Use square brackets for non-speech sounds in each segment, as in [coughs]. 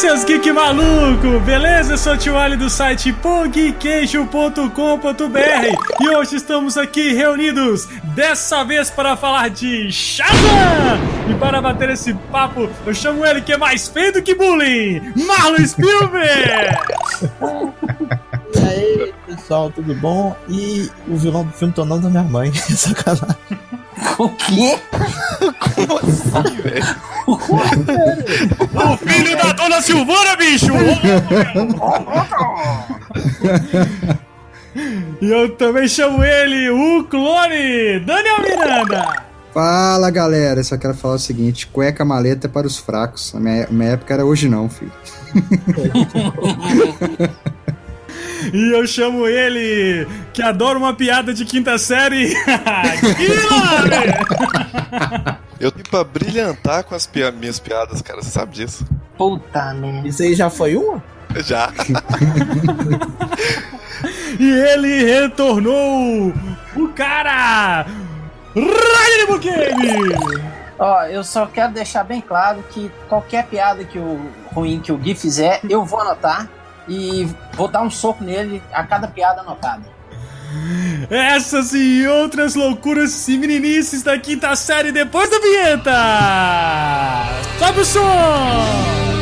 seus geek maluco! Beleza? Eu sou o Tio Ali do site pogqueijo.com.br e hoje estamos aqui reunidos, dessa vez para falar de Shazam! E para bater esse papo, eu chamo ele que é mais feio do que bullying, Marlon Spielberg! E aí, pessoal, tudo bom? E o vilão do filme tornando da minha mãe. [laughs] Sacanagem. O quê? Como assim, velho? O filho da dona Silvana, bicho! e eu também chamo ele, o clone, Daniel Miranda! Fala galera, só quero falar o seguinte: cueca maleta é para os fracos. A minha, minha época era hoje não, filho. [laughs] E eu chamo ele, que adora uma piada de quinta série, [laughs] Guilherme! Eu tenho pra brilhantar com as pia- minhas piadas, cara. Você sabe disso? Puta merda. Isso aí já foi uma? Já. [laughs] E ele retornou, o cara, Ryan Bukemi! Ó, eu só quero deixar bem claro que qualquer piada que o ruim que o Gui fizer, eu vou anotar e vou dar um soco nele a cada piada anotada. Essas e outras loucuras e meninices da quinta série depois da vinheta! Sobe o som!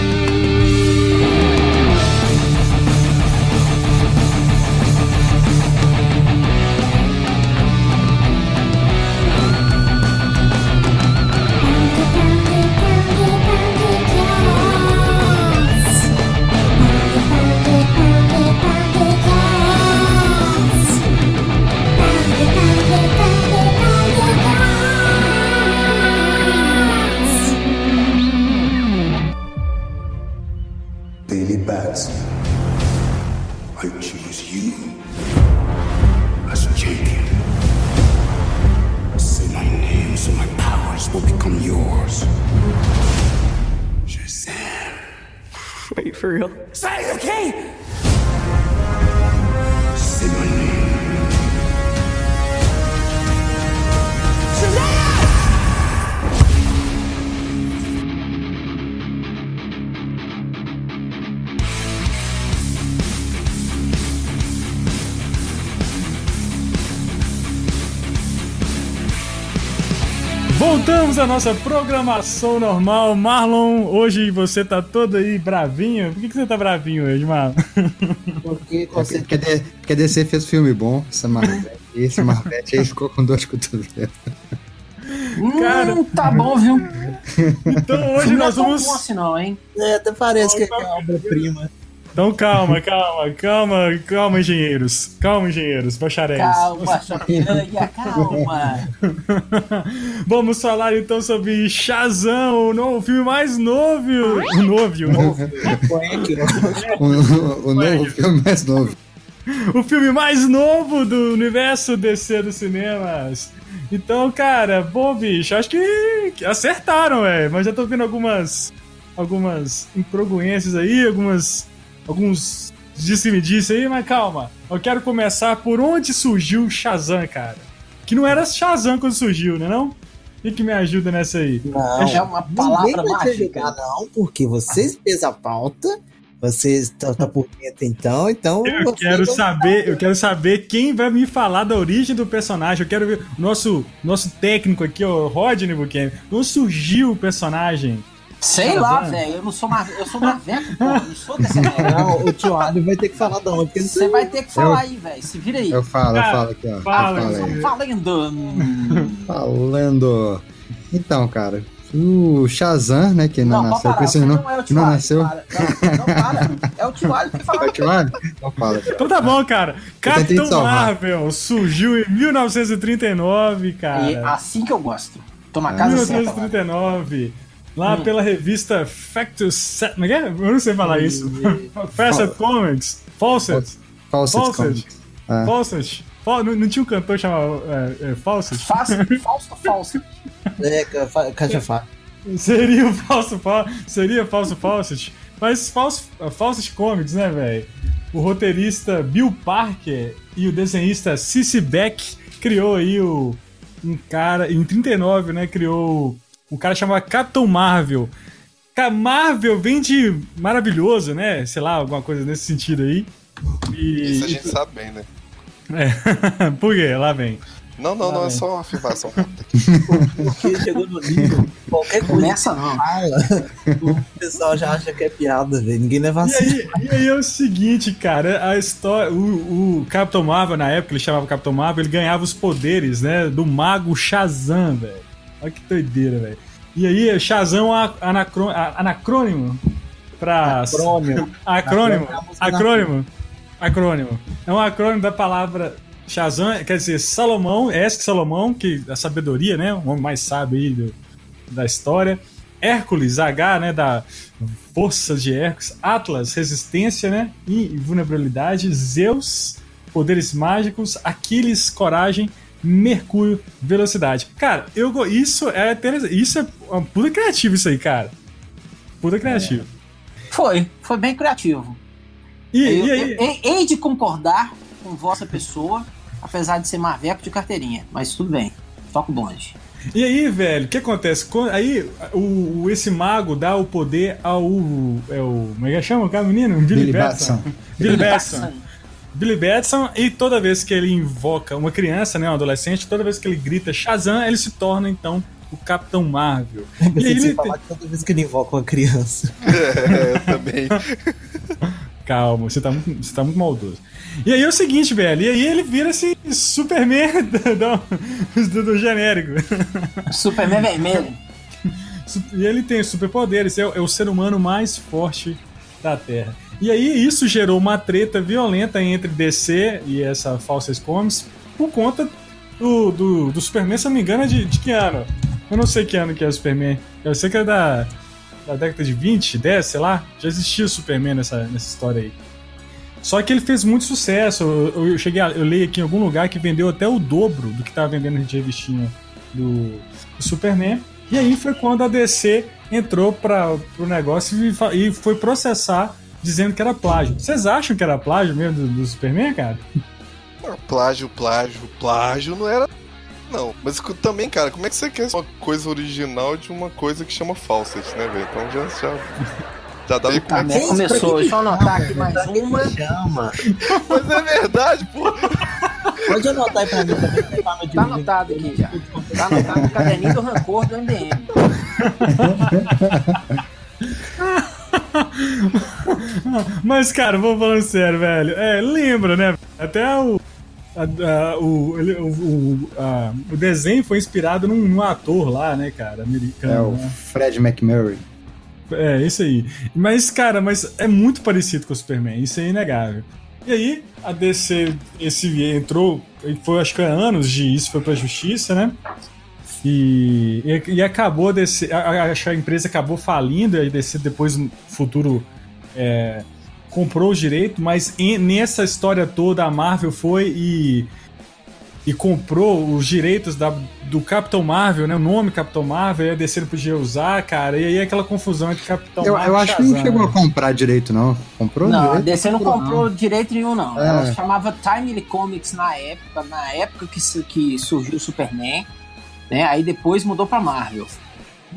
Voltamos à nossa programação normal. Marlon, hoje você tá todo aí bravinho. Por que, que você tá bravinho hoje, Marlon? [laughs] Porque Porque, porque, D- porque DC fez filme bom, essa Marvete. Esse Marvete aí ficou com dor de cotovelo. Cara. Hum, tá bom, viu? [laughs] Então hoje Não é nós tão vamos. bom assim não, hein? É, até parece que é obra-prima. Então calma, calma, calma, calma, engenheiros. Calma, engenheiros, bacharéis. Calma, piranha, calma. [laughs] Vamos falar então sobre Shazam, o novo filme mais novo. O novo, O, o, o novo filme mais novo. o filme mais novo do universo DC dos cinemas. Então, cara, bom, bicho, acho que que acertaram, velho. Mas já tô vendo algumas algumas incongruências aí, algumas alguns disse-me-disse aí, mas calma. Eu quero começar por onde surgiu o Shazam, cara. Que não era Shazam quando surgiu, né não? O que, que me ajuda nessa aí? Não, É uma palavra mágica. não, porque vocês fez a pauta, vocês estão tá por dentro então, então... Eu quero saber, eu quero saber quem vai me falar da origem do personagem. Eu quero ver o nosso nosso técnico aqui, o Rodney Buchanan. Onde surgiu o personagem? Sei lá, velho. Eu não sou mais. Eu sou Marveco, pô. Não sou dessa merda. Não, o tio Ali vai ter que falar de onde, Você vai ter que falar aí, velho. Se vira aí. Eu falo, eu Cara, falo aqui, ó. fala, eu falo aí. Falando. Falando. Então, cara, o Shazam, né, que não, Não, nasceu parar. nome. não é o não nasceu. para. Não, não, para. É o Tio Ali que fala. [laughs] É o Tio? Então fala. Então tá bom, cara. te Capitão. Marvel surgiu em 1939, E cara. assim que eu gosto. Tô na casa certa. Agora. 1939. Lá Hum. pela revista Factus. Set- Como é que é? Eu não sei falar isso. Fawcett Comics. Fawcett. Fawcett Fawcett. Comics. Ah. Fawcett. Fa- Não, não tinha um cantor chamado é, é, Fawcett? Fácil, [laughs] falso, falso. É, fácil. Seria o falso Fa- seria falso Fawcett. Mas falso, Fawcett Comics, né, velho? O roteirista Bill Parker e o desenhista Cici Beck criou aí o um cara em 39, né, criou um cara chamado Capitão Marvel. Cara, Marvel vem de maravilhoso, né? Sei lá, alguma coisa nesse sentido aí. E... Isso a gente sabe bem, né? É. [laughs] Por quê? Lá vem. Não, não, Lá não, é só uma afirmação. [laughs] Porque chegou no nível, qualquer coisa Começa não. fala, [laughs] o pessoal já acha que é piada, velho. Ninguém leva E aí, e aí é o seguinte, cara, a história. O, o Capitão Marvel, na época, ele chamava Capitão Marvel, ele ganhava os poderes, né? Do mago Shazam, velho. Olha que doideira, velho. E aí, Shazam é um anacrô- a- anacrônimo pra. Acrônimo. Acrônimo. Acrônimo é Acrônimo. Acrônimo. É um acrônimo da palavra Shazam, quer dizer, Salomão, Esque Salomão, que a sabedoria, né? O homem mais sábio aí do- da história. Hércules, H, né? Da força de Hércules. Atlas, resistência, né? E vulnerabilidade. Zeus, poderes mágicos. Aquiles, coragem. Mercúrio, velocidade. Cara, eu isso é interessante. Isso é uma puta criativo isso aí, cara. Puta criativo. Foi, foi bem criativo. E, eu, e aí? eu- eu- hei de concordar com vossa pessoa, apesar de ser marveco de carteirinha. Mas tudo bem, toca o bonde. E aí, velho, o que acontece? Aí, o, o- esse mago dá o poder ao. É o. Como é que chama o cara, menino? Billy, Billy Batson. Batson. Billy Batson. Billy Batson, e toda vez que ele invoca uma criança, né, um adolescente, toda vez que ele grita Shazam, ele se torna, então, o Capitão Marvel. [laughs] Eu E ele falar que toda vez que ele invoca uma criança. [laughs] É, eu também. [laughs] Calma, você tá, muito, você tá muito maldoso. E aí é o seguinte, velho, e aí ele vira esse Superman do, do- do genérico. Superman vermelho. E ele tem superpoderes, é, é o ser humano mais forte da Terra. E aí isso gerou uma treta violenta entre DC e essa Falsas Comics por conta do, do, do Superman, se eu não me engano, é de, de que ano? Eu não sei que ano que é o Superman. Eu sei que é da, da década de 20, 10, sei lá. Já existia o Superman nessa, nessa história aí. Só que ele fez muito sucesso. Eu, eu cheguei a, eu li aqui em algum lugar que vendeu até o dobro do que tava vendendo de revistinha do, do Superman. E aí foi quando a DC entrou para o negócio e, e foi processar dizendo que era plágio. Vocês acham que era plágio mesmo do, do Superman, cara? Não, Plágio, plágio, plágio não era. Não, mas também, cara, como é que você quer uma coisa original de uma coisa que chama Fawcett, né, velho? Então já. Já, já dá é que. Também começou. Deixa eu anotar aqui mais uma. Chama. Mas é verdade, pô! Pode anotar aí pra mim também. tá Tá anotado aqui já. Tá anotado no caderninho do rancor do MDM. [laughs] Mas, cara, vou falando sério, velho. É, lembra, né? Até o. a- a- o, ele- o, o, a- o desenho foi inspirado num, num ator lá, né, cara, É americano. o né? Fred McMurray. É, isso aí. Mas, cara, mas é muito parecido com o Superman, isso é inegável. E aí, a DC, esse entrou, foi acho que há anos de isso, foi pra justiça, né? E, e, e acabou a DC, a, a- a empresa acabou falindo, e a DC depois no futuro é, comprou os direitos, mas em- nessa história toda a Marvel foi e, e comprou os direitos da, do Capitão Marvel, né? O nome Capitão Marvel, e a DC não podia usar, cara, e aí aquela confusão entre Capitão Eu, Marvel eu acho que não chegou a né? comprar direito, não. Comprou Não, a direito? DC não comprou direito nenhum, não. É. Ela chamava Timely Comics na época, na época que, que surgiu o Superman, né? Aí depois mudou pra Marvel.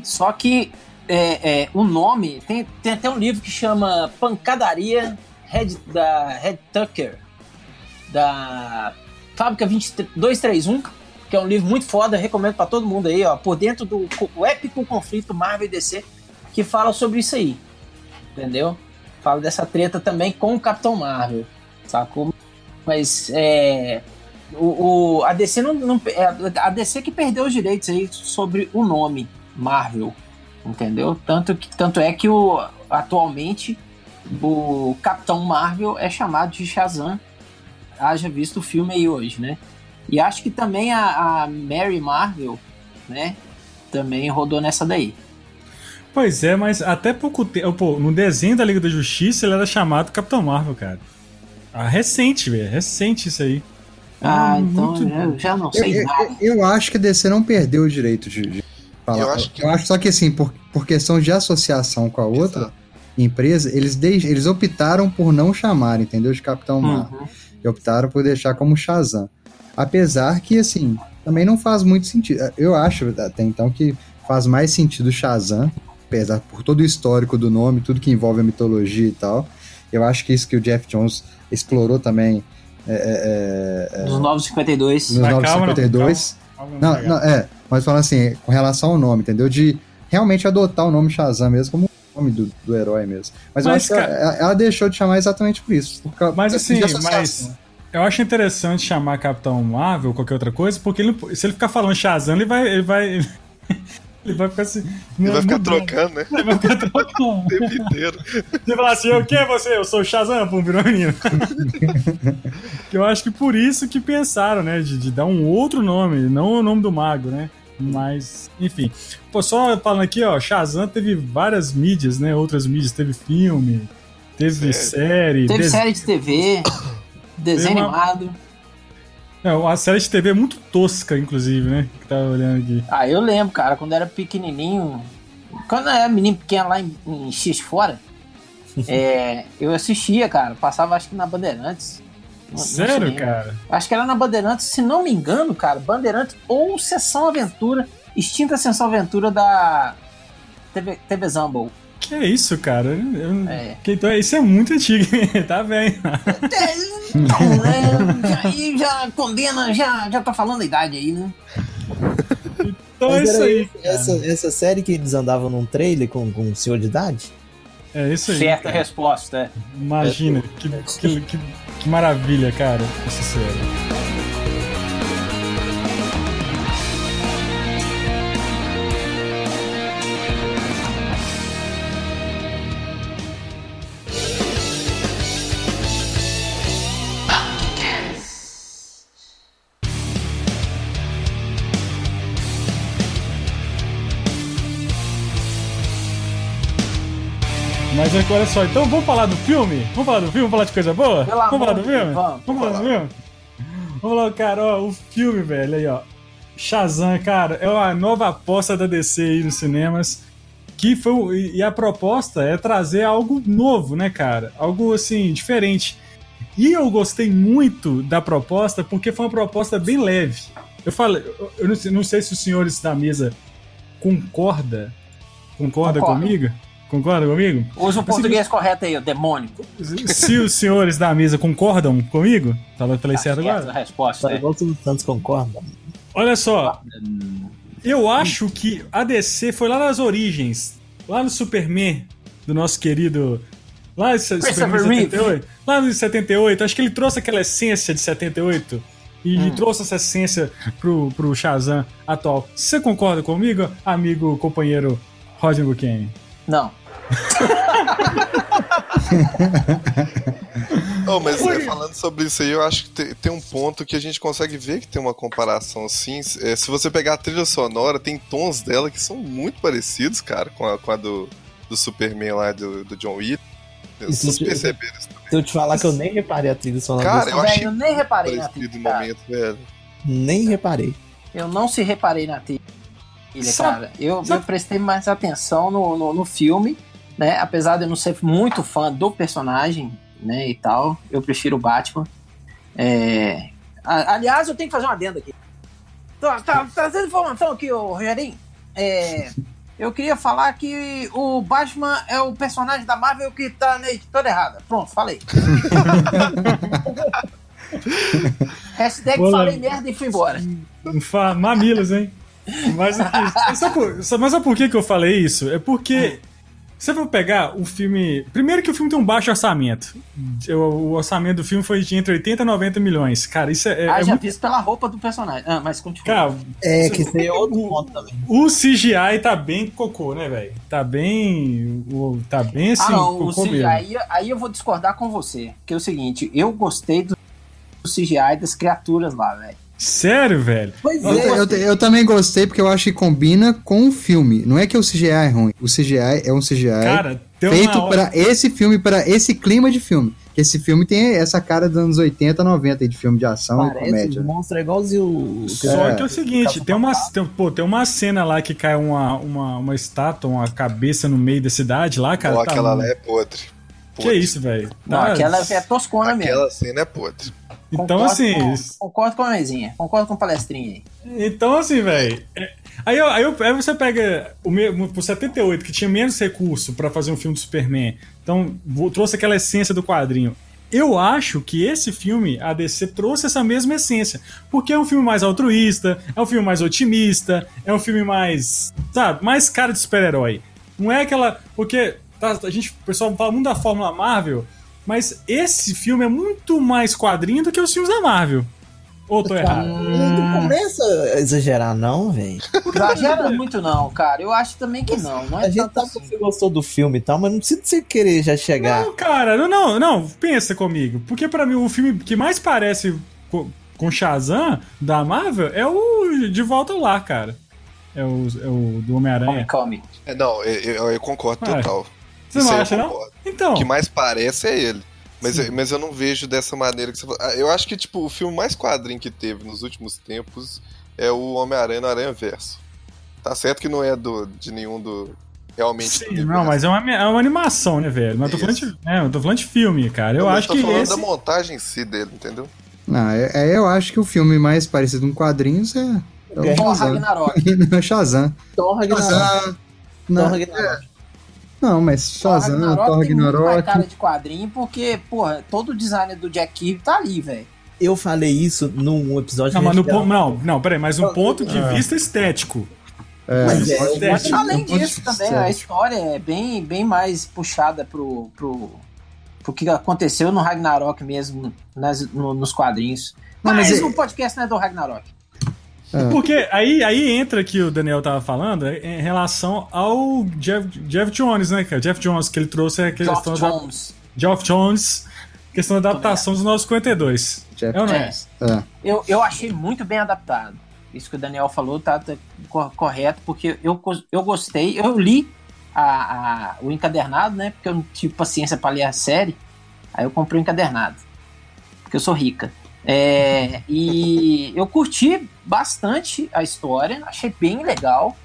Só que é, é, o nome tem, tem até um livro que chama Pancadaria Red, da Red Tucker, da Fábrica 2231, que é um livro muito foda, recomendo pra todo mundo aí, ó, por dentro do épico conflito Marvel e DC, que fala sobre isso aí. Entendeu? Fala dessa treta também com o Capitão Marvel, sacou? Mas é. O, o- a DC não, não- é a DC que perdeu os direitos aí sobre o nome Marvel, entendeu? Tanto, que, tanto é que o, atualmente o Capitão Marvel é chamado de Shazam, haja visto o filme aí hoje, né? E acho que também a, a Mary Marvel, né? Também rodou nessa daí. Pois é, mas até pouco tempo. No desenho da Liga da Justiça ele era chamado Capitão Marvel, cara. Ah, recente, velho. Recente isso aí. Ah, Ah, então muito eu já não Eu, sei eu- nada. eu acho que a DC não perdeu o direito de, de falar. Eu acho que- só que assim, por, por questão de associação com a outra Exato. empresa, eles, deix- eles optaram por não chamar, entendeu? De Capitão Marvel. Uhum. E optaram por deixar como Shazam. Apesar que, assim, também não faz muito sentido. Eu acho até então que faz mais sentido Shazam apesar por todo o histórico do nome, tudo que envolve a mitologia e tal. Eu acho que isso que o Jeff Jones explorou também é, é, é, Nos Novos 52. nos Mas calma, 952. Calma, Não, calma. não, é, mas falando assim, com relação ao nome, entendeu? De realmente adotar o nome Shazam mesmo como o nome do, do herói mesmo. Mas, eu Mas, acho que cara- ela, ela deixou de chamar exatamente por isso. por causa- Mas assim, mas eu acho interessante chamar Capitão Marvel ou qualquer outra coisa, porque ele não- se ele ficar falando Shazam, ele vai. Ele vai, ele vai ficar assim. Ele vai ficar mudando. trocando, né? Ele vai ficar trocando. O tempo inteiro. Você fala assim, o que é você? Eu sou o Shazam, pum, virou menino. que [laughs] eu acho que por isso que pensaram, né? De, de dar um outro nome, não o nome do mago, né? Mas, enfim. Pô, só falando aqui, ó, Shazam teve várias mídias, né? Outras mídias, teve filme, teve série. Teve des- série de TV, [coughs] desenho uma- animado. Não, a série de TV é muito tosca, inclusive, né? Que tava olhando aqui. Ah, eu lembro, cara, quando era pequenininho. Quando eu era menino pequeno lá em, em X fora, [laughs] é, eu assistia, cara. Passava acho que na Bandeirantes. Sério, cara? Acho que era na Bandeirantes, se não me engano, cara. Bandeirantes ou Sessão Aventura, extinta Sessão Aventura da TV, TV Zumble. Que é isso, cara? Eu- É. que- então, isso é muito antigo, [laughs] tá bem. Então, né? Aí já condena, já, já tá falando a idade aí, né? Então é isso aí. essa, essa série que eles andavam num trailer com, com um senhor de idade? É isso aí. Certa cara. resposta, é. Imagina, que, que, que, que maravilha, cara, essa série. Mas olha só, então vamos falar do filme? Vamos falar do filme? Vamos falar de coisa boa? Pelo vamos falar do filme? Vamos. Vamos falar do filme? Vamos lá, cara, ó, o filme, velho, aí, ó. Shazam, cara, é a nova aposta da DC aí nos cinemas. Que foi, e a proposta é trazer algo novo, né, cara? Algo assim, diferente. E eu gostei muito da proposta porque foi uma proposta bem leve. Eu falei, eu- eu não sei, não sei se os senhores da mesa concorda, concorda Concordo. comigo? Concorda comigo? Usa o português correto aí, o demônio. Se os senhores da mesa concordam comigo, falei, falei Tá certo agora? a resposta, Tá é. igual o Silvio Santos concorda. Olha só, eu acho que a DC foi lá nas origens, lá no Superman, do nosso querido. Lá em Christopher Superman Reeve. 78. Lá no 78, acho que ele trouxe aquela essência de 78 e Hum. trouxe essa essência pro, pro Shazam atual. Você concorda comigo, amigo, companheiro Roger Buchanan? Não. Oh, mas é, falando sobre isso aí, eu acho que tem, tem um ponto que a gente consegue ver que tem uma comparação assim. É, se você pegar a trilha sonora, tem tons dela que são muito parecidos, cara, com a, com a do, do Superman lá do, do John Wick. Vocês perceberam isso também? Se eu te falar que eu nem reparei a trilha sonora Cara, eu achei Velho, eu nem reparei na trilha, momento, velho. Nem reparei. Eu não se reparei na trilha, Sabe- cara. Eu, sabe- eu prestei mais atenção no, no, no filme, né? Apesar de eu não ser muito fã do personagem, né, e tal. Eu prefiro o Batman. É... aliás, eu tenho que fazer uma adenda aqui. Tá, tá, trazendo informação aqui, ô Rogerinho. É... Eu queria falar que o Batman é o personagem da Marvel que tá na editora errada. Pronto, falei. [laughs] Hashtag Olá. falei merda e fui embora. Mamilos, hein? Mas, [laughs] sabe por, mas sabe por que, que eu falei isso? É porque você vai pegar o filme. Primeiro que o filme tem um baixo orçamento. O, orçamento do filme foi de entre 80 e 90 milhões. Cara, isso é, é Ah, já muito. visto pela roupa do personagem. Ah, mas continua. Cara, É, que isso aí é outro ponto também. o CGI tá bem cocô, né, velho? Tá bem. o- Tá bem assim. ah, não, o CGI, mesmo. aí, aí eu vou discordar com você. Que é o seguinte, eu gostei do do CGI das criaturas lá, velho. Sério, velho? Pois Eu, é. eu, eu também gostei porque eu acho que combina com o filme. Não é que o CGI é ruim. O CGI é um CGI Cara, feito pra esse filme, pra esse clima de filme. Que esse filme tem essa cara dos anos 80, 90 aí de filme de ação e Parece comédia. o né? monstro é igualzinho o... Só É. que é o seguinte, tem uma, tem, pô, tem uma cena lá que cai uma, uma, uma estátua, uma cabeça no meio da cidade lá, cara. Ou tá aquela lá é podre. Que Podre. isso, velho? Não, Tá- aquela é toscona mesmo. Aquela cena é podre. Então, Concordo assim. com- concordo com a mesinha, concordo com o palestrinha aí. Então, assim, velho. é- Aí, aí, aí você pega o pro 78, que tinha menos recurso pra fazer um filme do Superman. Então, trouxe aquela essência do quadrinho. Eu acho que esse filme, a DC, trouxe essa mesma essência. Porque é um filme mais altruísta, é um filme mais otimista, é um filme mais. Sabe? Mais cara de super-herói. Não é aquela. Porque tá, a gente, o pessoal fala muito da Fórmula Marvel, mas esse filme é muito mais quadrinho do que os filmes da Marvel. Ou tô errado? Não começa a exagerar, não, velho. Exagera muito não, cara. Eu acho também que não. Não é A gente tanto sabe que assim. você gostou do filme e tal, mas não precisa você querer já chegar. Não, cara, não, não, não, pensa comigo. Porque pra mim o filme que mais parece co- com Shazam da Marvel é o De Volta ao Lar, cara. É o, é o do Homem-Aranha. Come. É, não, eu, eu- eu concordo Ah, total. Você Isso não eu acha, não? Então. O que mais parece é ele. Mas, eu- mas eu não vejo dessa maneira que você falou. Ah, Eu acho que, tipo, o filme mais quadrinho que teve nos últimos tempos é o Homem-Aranha no Aranha Verso. Tá certo que não é do, de nenhum do. Realmente. Sim, não, mas é uma, é uma animação, né, velho? Mas eu tô de, é, eu tô falando de filme, cara. Eu Não, acho tô que falando esse. da montagem em si dele, entendeu? Não, é, é- eu acho que o filme mais parecido com quadrinhos é, é o Guerra Thor Shazam. Ragnarok. [laughs] É o Shazam. Thor Ragnarok. Shazam. Não, Thor Ragnarok. Não, mas Shazam, Thor tem Ragnarok. cara de quadrinho, porque, porra, todo o design do Jack Kirby tá ali, velho. Eu falei isso num episódio Não, mas no não, não, peraí, mas no ponto de Ah. vista estético. É, Mas é, Mas Além disso, também a história é bem, bem mais puxada pro, pro, pro que aconteceu no Ragnarok mesmo, nas, no- nos quadrinhos. Não, mas mas é- o podcast não é do Ragnarok. É. Porque aí, aí entra que o Daniel tava falando é, em relação ao Jeff, Jeff Jones, né, cara? Jeff Jones, que ele trouxe a Geoff questão da. Jones. Geoff Jones, questão da adaptação dos 952. Jeff- É ou não é? É. Eu, eu achei muito bem adaptado. Isso que o Daniel falou tá, tá cor- correto, porque eu, eu gostei. Eu li a, a- o encadernado, né? Porque eu não tive paciência para ler a série. Aí eu comprei o encadernado. Porque eu sou rica. É, e eu curti bastante a história, achei bem legal,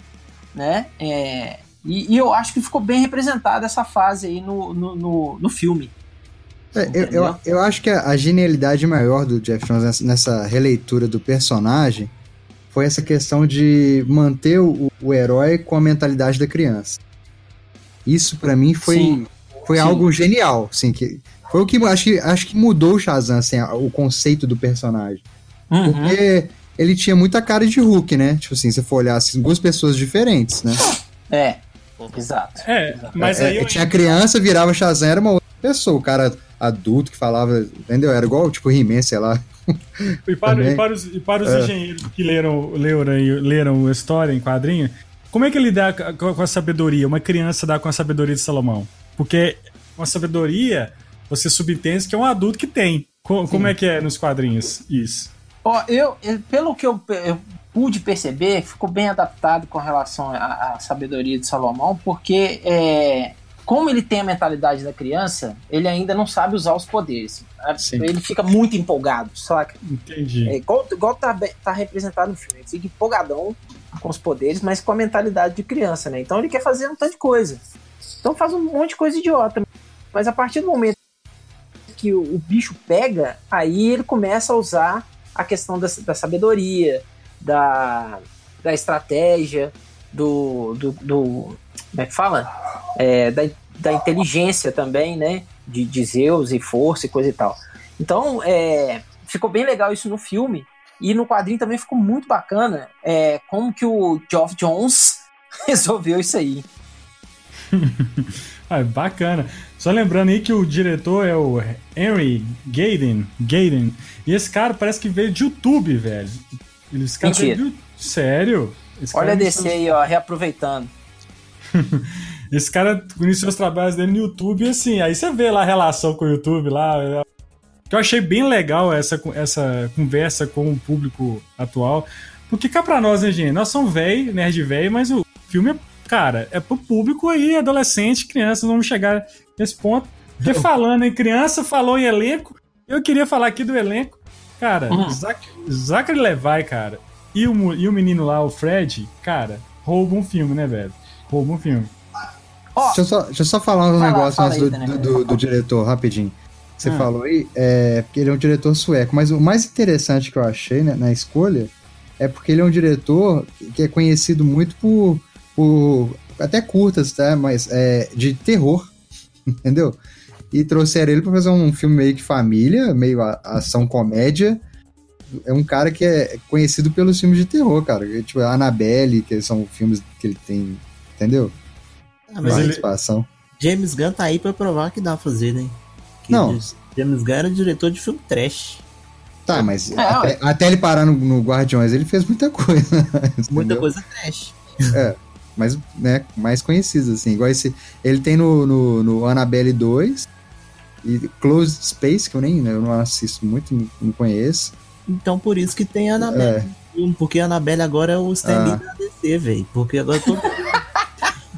né? É, e, e eu acho que ficou bem representada essa fase aí no, no, no, no filme. É, eu, eu, eu acho que a, a genialidade maior do Jeff Jones nessa, nessa releitura do personagem foi essa questão de manter o, o herói com a mentalidade da criança. Isso pra mim foi, Sim. foi Sim. algo genial, assim, que foi o que acho que acho que mudou o Shazam, assim, o conceito do personagem. Uhum. Porque ele tinha muita cara de Hulk, né? Tipo assim, se for olhar assim, duas pessoas diferentes, né? É, exato. É, mas É, aí eu tinha criança, virava Shazam, era uma outra pessoa, o cara adulto que falava, entendeu? Era igual tipo He-Man, sei lá. E para, e para os, e para os É. engenheiros que leram, leram, leram a história em quadrinho, como é que ele dá com com a sabedoria? Uma criança dá com a sabedoria de Salomão? Porque uma sabedoria, você subentende que é um adulto que tem. Co- Como é que é nos quadrinhos isso? Ó, eu, eu- pelo que eu, eu pude perceber, ficou bem adaptado com relação à, à sabedoria de Salomão, porque é, como ele tem a mentalidade da criança, ele ainda não sabe usar os poderes. Sim. Ele fica muito empolgado, saca? Entendi. É igual, igual tá, tá representado no filme. Ele fica empolgadão com os poderes, mas com a mentalidade de criança, né? Então ele quer fazer um tanto de coisa. Então faz um monte de coisa idiota. Mas a partir do momento que o, bicho pega, aí ele começa a usar a questão da, da sabedoria, da, da estratégia, do, do, do- Como é que fala? É, da, da inteligência também, né? De, de Zeus e força e coisa e tal. Então, é, ficou bem legal isso no filme. E no quadrinho também ficou muito bacana é, como que o Geoff Jones [laughs] resolveu isso aí. [laughs] Ah, bacana. Só lembrando aí que o diretor é o Henry Gaden. Gaden. E esse cara parece que veio de YouTube, velho. Esse cara Mentira. veio de... Sério? Esse Olha a DC aí, ó, reaproveitando. [laughs] Esse cara iniciou os trabalhos dele no YouTube e assim, aí você vê lá a relação com o YouTube lá. é- Que eu achei bem legal essa, essa conversa com o público atual. Porque cá pra nós, né, gente? Nós somos velho, nerd velho, mas o filme é, cara, é pro público aí, adolescente, crianças, vamos chegar nesse ponto. Porque falando em criança, falou em elenco, eu queria falar aqui do elenco. Cara, Uhum. Zac, Zachary Levi, cara, e o, e o menino lá, o Fred, cara, roubam um filme, né, velho? Roubam um filme. Ó, Deixa eu, só, deixa eu só falar um Fala, negócio fala do, Daniel. do, do diretor, rapidinho. você Ah. falou aí, é porque ele é um diretor sueco. Mas o mais interessante que eu achei né, na escolha é porque ele é um diretor que é conhecido muito por, por até curtas, tá? Mas é, de terror, [laughs] entendeu? E trouxeram ele pra fazer um filme meio que família, meio a- ação comédia. É um cara que é conhecido pelos filmes de terror, cara. Tipo, a Annabelle, que são filmes que ele tem, entendeu? Ah, Mas ele- Participação. James Gunn tá aí pra provar que dá pra fazer, né? Que Não. James Gunn era diretor de filme trash. Tá, mas É, até, até ele parar no, no Guardiões, ele fez muita coisa. [laughs] Muita coisa trash. Mas, né, mais conhecidos, assim. Igual esse. Ele tem no, no, no Annabelle 2 e Closed Space, que eu nem eu não assisto muito, não, conheço. Então por isso que tem Annabelle. Porque a Annabelle agora é o stand Ah. da DC, velho. Porque agora todo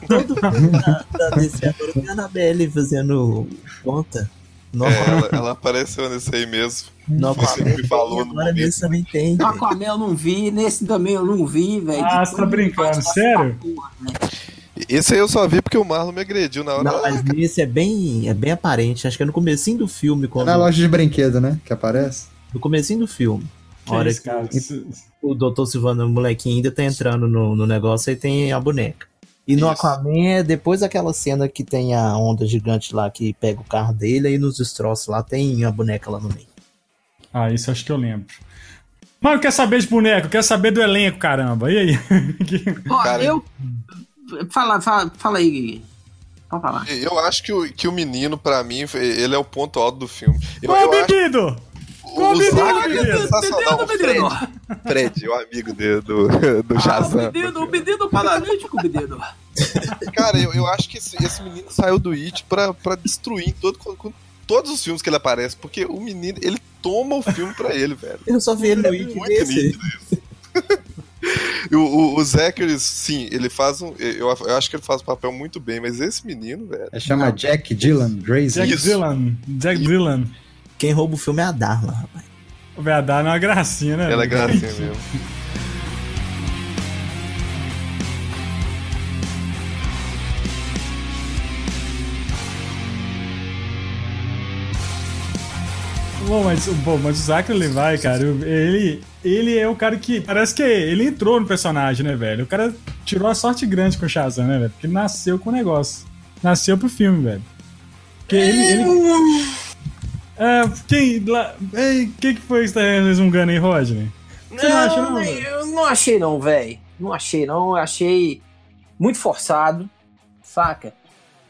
todo filme da, da DC agora tem a Annabelle fazendo conta. No, É, ela, [laughs] ela apareceu nesse aí mesmo. no você Aquaman me falou no agora nesse também tem. No Aquaman eu não vi, nesse também eu não vi, velho. Ah, você tá brincando, sério? porra, né? Esse aí eu só vi porque o Marlon me agrediu na hora. Não, mas nesse é bem, é bem aparente. Acho que é no comecinho do filme, É quando, na loja de brinquedo, né? Que aparece. no comecinho do filme. Que A hora isso, que cara? Isso- o Dr. Silvano, o molequinho, ainda tá entrando no, no negócio e tem a boneca. E no Isso. Aquaman é depois daquela cena que tem a onda gigante lá que pega o carro dele e nos destroços lá tem a boneca lá no meio. Ah, isso acho que eu lembro. Mano, quer saber de boneco? Quer saber do elenco, caramba. E aí? [laughs] Ó, Cara, eu. Fala, fala, fala aí, Gui. Pode falar. Eu acho que o, que o menino, pra mim, ele é o ponto alto do filme. Eu, Ô, eu acho bebido! o, Ô, o menino, Zack menino, é sensacional. O menino. Fred, Fred, o amigo de- do, do Ah, o Shazam. menino, o menino paralítico, menino. Cara, eu, eu acho que esse, esse menino saiu do It pra, pra destruir todo, com, com todos os filmes que ele aparece, porque o menino, ele toma o filme pra ele, velho. Eu só vi ele no É It. E [laughs] o, o, o Zachary, sim, ele faz um. Eu, eu acho que ele faz o papel muito bem, mas esse menino, velho. É, chama Jack Dylan Grazer. Jack. Dylan. Jack Dylan. Quem rouba o filme é a Darla, rapaz. O Vedar é uma gracinha, né? Ela é gracinha mesmo. Bom, mas, bom, mas o Zachary Levi, cara, ele, ele é o cara que. Parece que ele entrou no personagem, né, velho? O cara tirou a sorte grande com o Shazam, né, velho? Porque ele nasceu com o negócio. Nasceu pro filme, velho. Porque ele. ele... É, quem. Lá, ei, quem que foi que tá resmungando aí, Rodney? Você não acha, não? Eu não achei, não, velho. Não achei, não. Eu achei muito forçado, saca?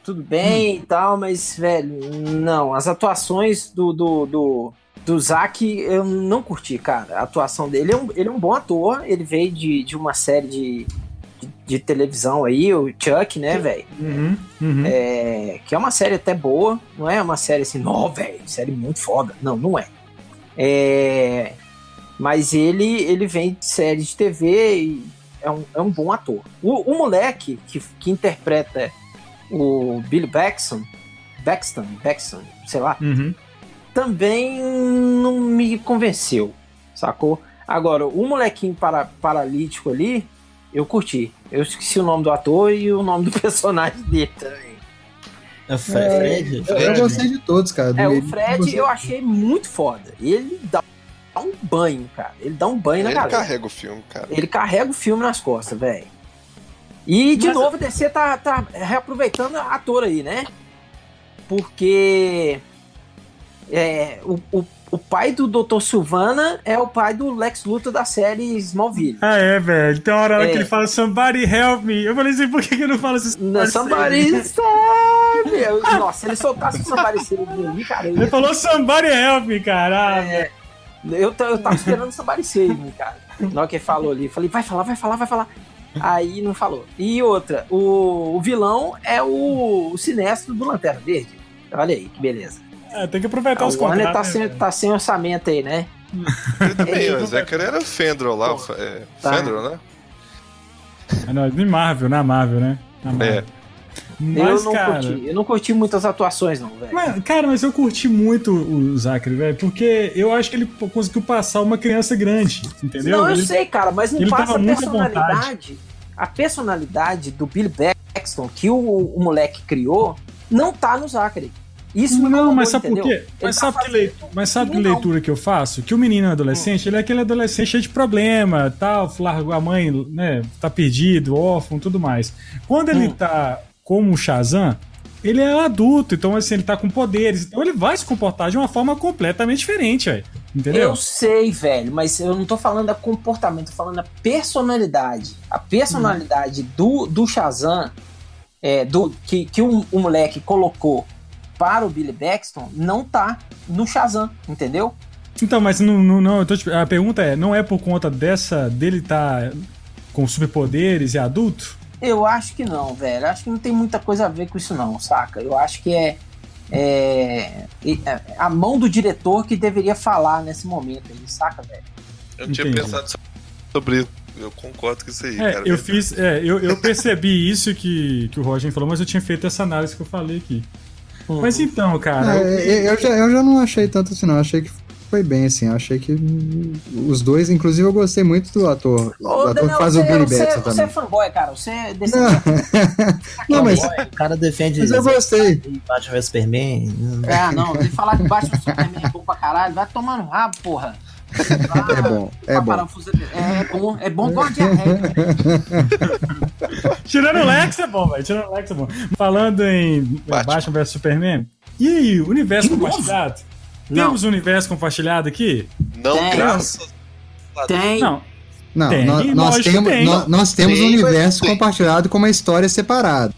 Tudo bem Hum. e tal, mas, velho, não. As atuações do, do, do, do Zack eu não curti, cara. A atuação dele, ele é um, ele é um bom ator. Ele veio de, de uma série de, de, televisão aí, o Chuck, né, velho? Uhum, uhum. É, que é uma série até boa, não é uma série assim, não, velho, série muito foda. Não, não é. É, mas ele ele vem de série de TV e é um, é um bom ator. O, o moleque que, que interpreta o Billy Baxton, Baxton, Baxton, sei lá, Uhum. também não me convenceu, sacou? Agora, o molequinho para, paralítico ali, eu curti. Eu esqueci o nome do ator e o nome do [laughs] personagem dele também. É Fre- Fred? Eu, eu gostei de todos, cara. Do É, o ele, Fred eu achei muito foda. Ele dá um banho, cara. Ele dá um banho na Ele galera. carrega o filme, cara. Ele carrega o filme nas costas, velho. E, de Mas- novo, a DC tá, tá reaproveitando a ator aí, né? Porque é, o, o, o pai do Dr. Silvana é o pai do Lex Luthor da série Smallville. Ah, é, velho. Tem uma hora É. que ele fala Somebody help me. Eu falei assim, por que que ele não fala assim? Não, Somebody! Eu- Nossa, se ele soltasse o Somebody Save cara, eu Ele falou somebody help me, [laughs] cara. É, eu, eu tava esperando Somebody Save Me, cara. Na hora que ele falou ali, eu falei, vai falar, vai falar, vai falar. Aí não falou. E outra, o, o vilão é o, o sinestro do Lanterna Verde. Olha aí, que beleza. É, tem que aproveitar os o Warner tá contratos. sem, né, tá sem orçamento aí, né? Ele também, o Zachary era Fendrel lá. o Fe- É, Tá. Fendrel, né? É, não, de Marvel, na Marvel, né? Na Marvel. É. Mas, eu não cara... curti. Eu não curti muitas atuações, não, velho. Mas, cara, mas eu curti muito o Zachary, velho, porque eu acho que ele pô, conseguiu passar uma criança grande, entendeu? Não, eu Ele- sei, cara, mas não ele passa tava a personalidade. A personalidade do Billy Baxton que o, o moleque criou não tá no Zachary. Isso me Não, incomodou, mas sabe por quê? Mas tá sabe, que fazendo leitura, mas sabe que Não. leitura que eu faço? Que o menino adolescente, ele é aquele adolescente cheio de problema, tal, largou a mãe, né, tá perdido, órfão, tudo mais. Quando ele Hum. tá como o Shazam, ele é adulto, então assim, ele tá com poderes, então ele vai se comportar de uma forma completamente diferente, velho. Entendeu? Eu sei, velho, mas eu não tô falando da comportamento, tô falando da personalidade. A personalidade do, do Shazam, é, do, que, que o, o moleque colocou para o Billy Baxton, não tá no Shazam, entendeu? Então, mas não, não, não eu tô a pergunta é, não é por conta dessa dele tá com superpoderes e adulto? Eu acho que não, velho. Acho que não tem muita coisa a ver com isso, não, saca? Eu acho que é, é, é a mão do diretor que deveria falar nesse momento aí, saca, velho? Eu não tinha pensado sobre isso. Eu concordo com isso aí, É, cara. eu fiz, é, eu, eu percebi isso que, que o Roger falou, mas eu tinha feito essa análise que eu falei aqui. Mas então, cara, É, eu- já, eu já não achei tanto assim, não. Eu achei que foi bem, assim. Eu achei que os dois, inclusive, eu gostei muito do ator. do Ô, ator Daniel, que faz você, o Billy você, Batson você é também. fanboy, cara. Você é desse Não, [laughs] não, mas, O cara defende mas eu gostei. Batman vs Superman. Ah, não, de falar que Batman Superman é bom pra caralho, vai tomar no rabo, porra. [laughs] É bom, é bom. É bom, é bom diarreia. [laughs] tirando o Lex é bom, velho. Tirando o Lex é bom. Falando em Batman. Batman vs Superman, e aí, universo compartilhado? Temos um universo compartilhado aqui? Não, Tem. graças a Deus. Tem. Não. Não, Tem, nós, nós temos, tem. nós, nós temos um universo compartilhado com uma história separada.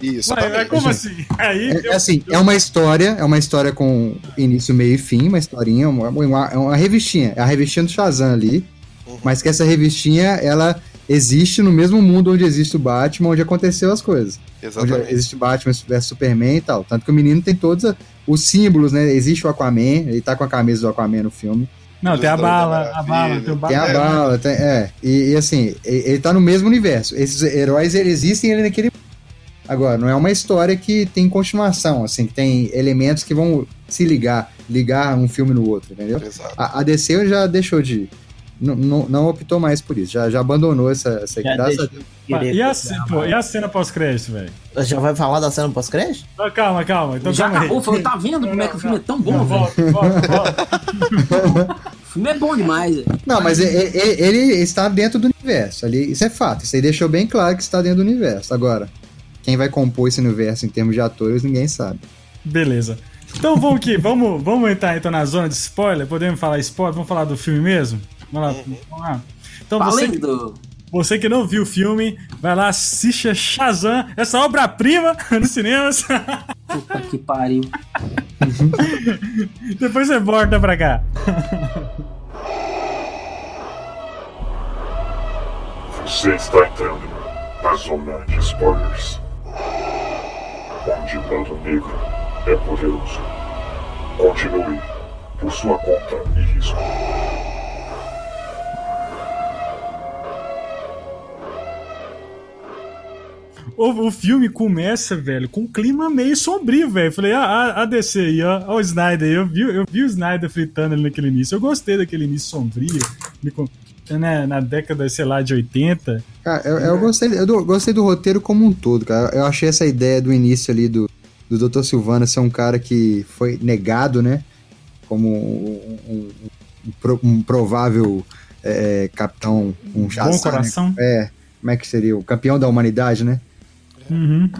Isso, Ué, como assim? Aí, É, eu- é assim, é uma história, é uma história com início, meio e fim, uma historinha, uma, uma, é uma revistinha, é a revistinha do Shazam ali, Uhum. mas que essa revistinha, ela existe no mesmo mundo onde existe o Batman, onde aconteceu as coisas. Onde Exatamente. existe o Batman vs Superman e tal. Tanto que o menino tem todos a- os símbolos, né? Existe o Aquaman, ele tá com a camisa do Aquaman no filme. Não, tem a bala, a bala, tem o Tem a bala. bala, tem, é. E, e assim, e- ele tá no mesmo universo. Esses heróis, eles existem ali naquele. Agora, não é uma história que tem continuação, assim, que tem elementos que vão se ligar, ligar um filme no outro, entendeu? Exato. A, a DC já deixou de. Não, não, não optou mais por isso, já, já abandonou essa, essa Já graça E a, pô, e a cena pós-crédito, velho? Já vai falar da cena pós-crédito? Ah, Calma, calma. Então Já calma acabou, foi, tá vendo como é que o filme é tão bom, velho? Volta, volta, volta. [laughs] O filme é bom demais, velho. Não, mas ele, ele- ele está dentro do universo. Ali, isso é fato. Isso aí deixou bem claro que está dentro do universo. Agora, quem vai compor esse universo em termos de atores, ninguém sabe. Beleza. Então vamos aqui, vamos, vamos entrar então na zona de spoiler. Podemos falar spoiler? Vamos falar do filme mesmo? Vamos lá. Vamos lá. Então você, que- você que não viu o filme, vai lá, assiste Shazam, essa obra-prima [laughs] nos cinemas. Puta que pariu. [laughs] Depois você volta pra cá. Você está entrando na zona de spoilers. O lado negro é poderoso. Continue por sua conta e risco. O, o filme começa, velho, com um clima meio sombrio, velho. Falei, ah, a, a DC aí, ó, ó o Snyder. Eu vi, eu vi o Snyder fritando ali naquele início. Eu gostei daquele início sombrio. me né, na década, sei lá, de 80. Cara, eu, eu gostei, eu do- gostei do roteiro como um todo, cara. Eu achei essa ideia do início ali do, do Dr. Silvana ser um cara que foi negado, né? Como um, um- um um provável é, capitão, um Bom Shazam, né? coração. É, como é que seria? O campeão da humanidade, né? Uhum.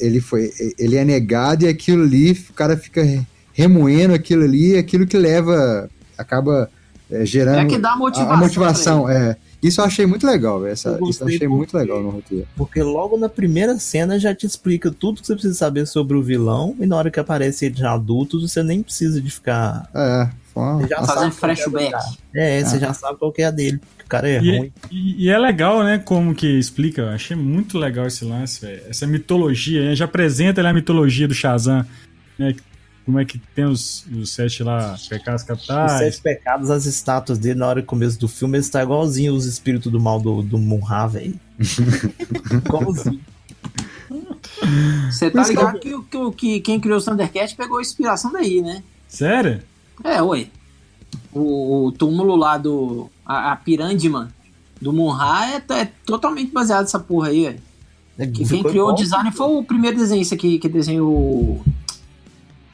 Ele foi, ele é negado e aquilo ali, o cara fica re- remoendo aquilo ali, aquilo que leva, acaba é, gerando É que dá a- motivação. a, motivação. É. Isso eu achei muito legal, essa- Eu Isso eu achei porque- muito legal no roteiro. Porque logo na primeira cena já te explica tudo que você precisa saber sobre o vilão, e na hora que aparece ele já adulto, você nem precisa de ficar. É, Você já que é flashback. cara. É, você já sabe qual que é a dele. O cara é E, ruim. e- e é legal, né, como que explica. Eu achei muito legal esse lance, velho. Essa mitologia, né? Já apresenta ali a mitologia do Shazam, né? Como é que tem os, os sete lá, pecados Os capitais. sete pecados, as estátuas dele na hora do começo do filme, ele está igualzinho os espíritos do mal do, do Munra, velho. [laughs] igualzinho. Você tá ligado que, o- que, o- que quem criou o Thundercat pegou inspiração daí, né? Sério? É, oi. O, o túmulo lá do. A, a do Munra é, é totalmente baseado nessa porra aí, velho. Que quem criou o igual. design foi o primeiro desenhista que, que desenhou.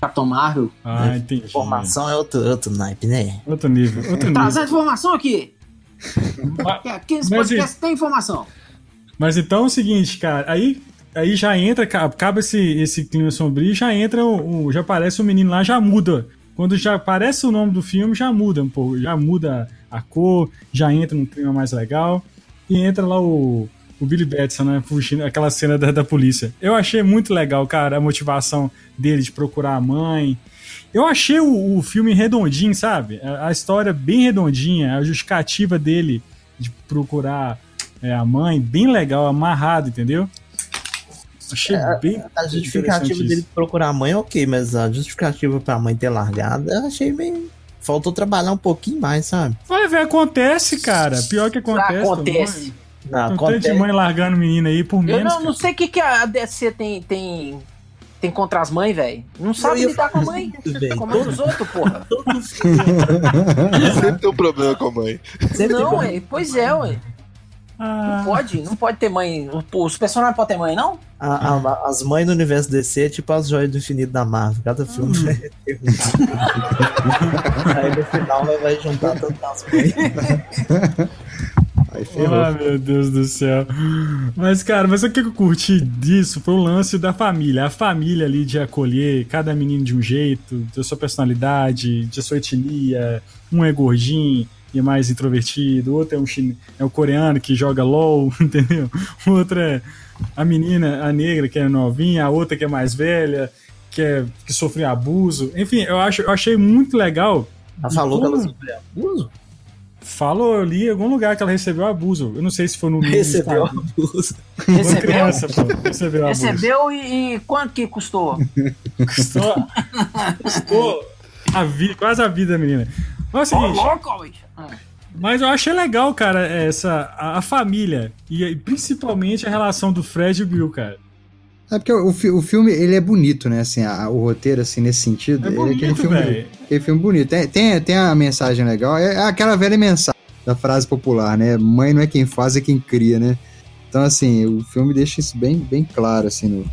Capitão Marvel. Ah, entendi. Informação é outro, outro naipe, né? Outro nível, outro nível. Trazendo informação aqui. [laughs] Mas- Aqui nesse podcast tem informação. Mas então é o seguinte, cara, aí, aí já entra, ca- acaba esse, esse clima sombrio, já entra, o, o- já aparece o menino lá, já muda. Quando já aparece o nome do filme, já muda um pouco, já muda a cor, já entra num clima mais legal. E entra lá o, o Billy Batson, né, fugindo, aquela cena da, da polícia. Eu achei muito legal, cara, a motivação dele de procurar a mãe. Eu achei o, o filme redondinho, sabe? A, a história bem redondinha, a justificativa dele de procurar é, a mãe, bem legal, amarrado, entendeu? Achei bem. A justificativa dele isso. procurar a mãe, ok, mas a justificativa pra mãe ter largado, eu achei meio. Faltou trabalhar um pouquinho mais, sabe? Vai ver, acontece, cara. Pior que acontece. Acontece. Não, Tem um tanto de mãe largando menina aí por Eu menos. não, não sei o que, que a DC tem, tem, tem contra as mães, velho. Não sabe ia lidar com a mãe. isso, velho. Com a mãe dos outros, porra. [laughs] Todo [laughs] Sempre tem um problema com a mãe. sempre Não, ué. Pois é, ué. Ah, Não pode, não pode ter mãe. Os personagens podem ter mãe, não? a- a- as mães do universo DC é tipo as joias do infinito da Marvel. Cada filme Hum. vai ter um. Aí no final vai- vai juntar todas as mães. [laughs] Aí ferrou. Ah, meu Deus do céu. Mas, cara, mas o que eu curti disso foi o lance da família. A família ali de acolher cada menino de um jeito, da sua personalidade, de sua etnia. Um é gordinho e é mais introvertido, o outro é um, chine... é um coreano que joga LOL, [laughs] entendeu? O outro é a menina, a negra, que é novinha, a outra que é mais velha, que, é, que sofreu abuso. Enfim, eu, acho, eu achei muito legal. Ela falou que ela Como? sofreu abuso? Falou, eu li em algum lugar que ela recebeu abuso. Eu não sei se foi no no Recebeu Instagram. abuso. Uma Recebeu? criança, pô. Recebeu abuso. Recebeu e, e quanto que custou? Custou, custou a vida, quase a vida da menina. Mas é o seguinte, mas eu achei legal, cara, essa, a, a família. E, e principalmente a relação do Fred e o Bill, cara. É porque o, o filme, ele é bonito, né? Assim, a- o roteiro, assim, nesse sentido. É ele é aquele bonito, filme, aquele filme bonito. Tem, tem, tem a mensagem legal. É aquela velha mensagem da frase popular, né? Mãe não é quem faz, é quem cria, né? Então, assim, o filme deixa isso bem, bem claro, assim, no,